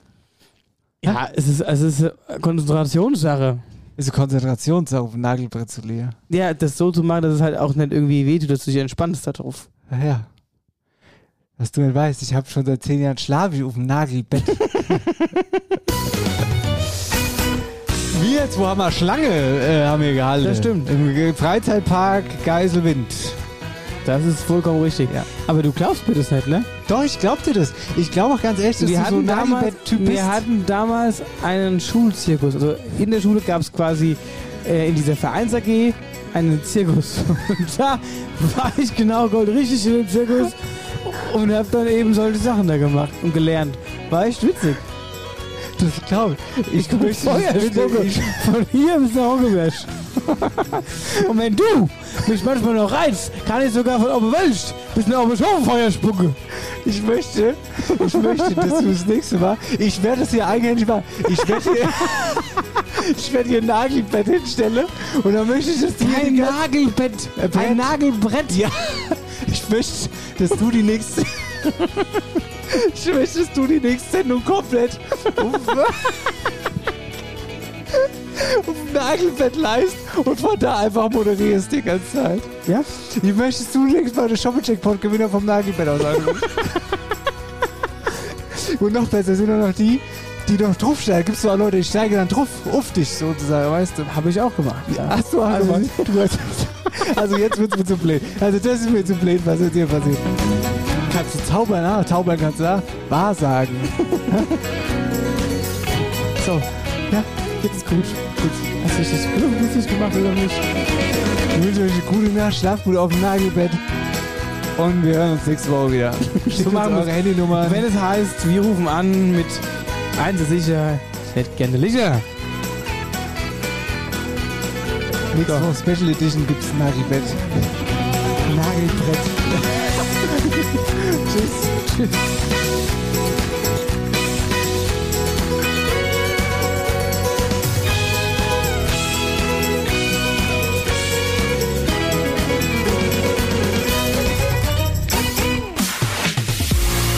Ja, es ist, es ist eine Konzentrationssache. Ist eine Konzentrationssache, auf dem Nagelbrett zu legen. Ja, das so zu machen, dass es halt auch nicht irgendwie wehtut, dass du dich entspannst darauf. Ja, ja. Was du nicht weißt, ich habe schon seit zehn Jahren schlafe ich auf dem Nagelbett. wir jetzt, wo haben wir Schlange, äh, haben wir gehalten. Das stimmt. Im Freizeitpark Geiselwind. Das ist vollkommen richtig. Ja. Aber du glaubst mir das nicht, ne? Doch, ich glaub dir das. Ich glaube auch ganz ehrlich, dass wir du so hatten, ein damals, Nagelbett-Typ bist. wir hatten damals einen Schulzirkus. Also in der Schule gab es quasi äh, in dieser Vereins AG einen Zirkus. Und da war ich genau Gold richtig in dem Zirkus und habe dann eben solche Sachen da gemacht und gelernt. War echt witzig. Das glaube ich. Ich guck möchte das Feuer bitte- spucke. ich- Von hier bis nach Augeberg. Und wenn du mich manchmal noch reizt, kann ich sogar von Oberwelsch bis nach Oberschhofen Feuer spucken. Ich möchte, ich möchte, dass du das nächste Mal, ich werde es hier eigentlich machen. Ich werde hier, ich werde hier ein Nagelbett hinstellen und dann möchte ich, dass du ganze- Nagelbett, ein Nagelbrett. Ja, ich möchte, dass du die nächste, dass du die nächste Sendung komplett auf, dem Nagelbett leist und von da einfach moderierst die ganze Zeit. Ja? Wie möchtest du längst mal den Shopping-Checkpot-Gewinner vom Nagelbett aus? Und noch besser sind nur noch die, die noch draufsteigen. Gibt es auch Leute, die steigen dann drauf auf dich sozusagen, weißt du? Habe ich auch gemacht. Ja. Ach so, also, du hast, also jetzt wird's mir zu blöd. Also das ist mir zu blöd, was jetzt hier passiert. Kannst du zaubern, ah? Zaubern kannst du, ah? Wahrsagen. So, ja, jetzt ist gut. Gut. Hast du das lustig gemacht oder nicht? Ich wünsche euch eine gute Nacht, schlaft gut auf dem Nagelbett. Und wir hören uns nächste Woche wieder. Schickt uns machen wir's. eure Handynummer. Wenn es heißt, wir rufen an mit eins ist sicher, ich hätte gerne Lichter. Nächste Woche Special Edition gibt's ein Nagelbett. Nagelbrett. Tschüss. Tschüss.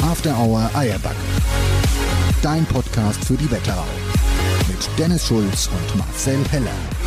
After Hour Eierback. Dein Podcast für die Wetterau. Mit Dennis Schulz und Marcel Heller.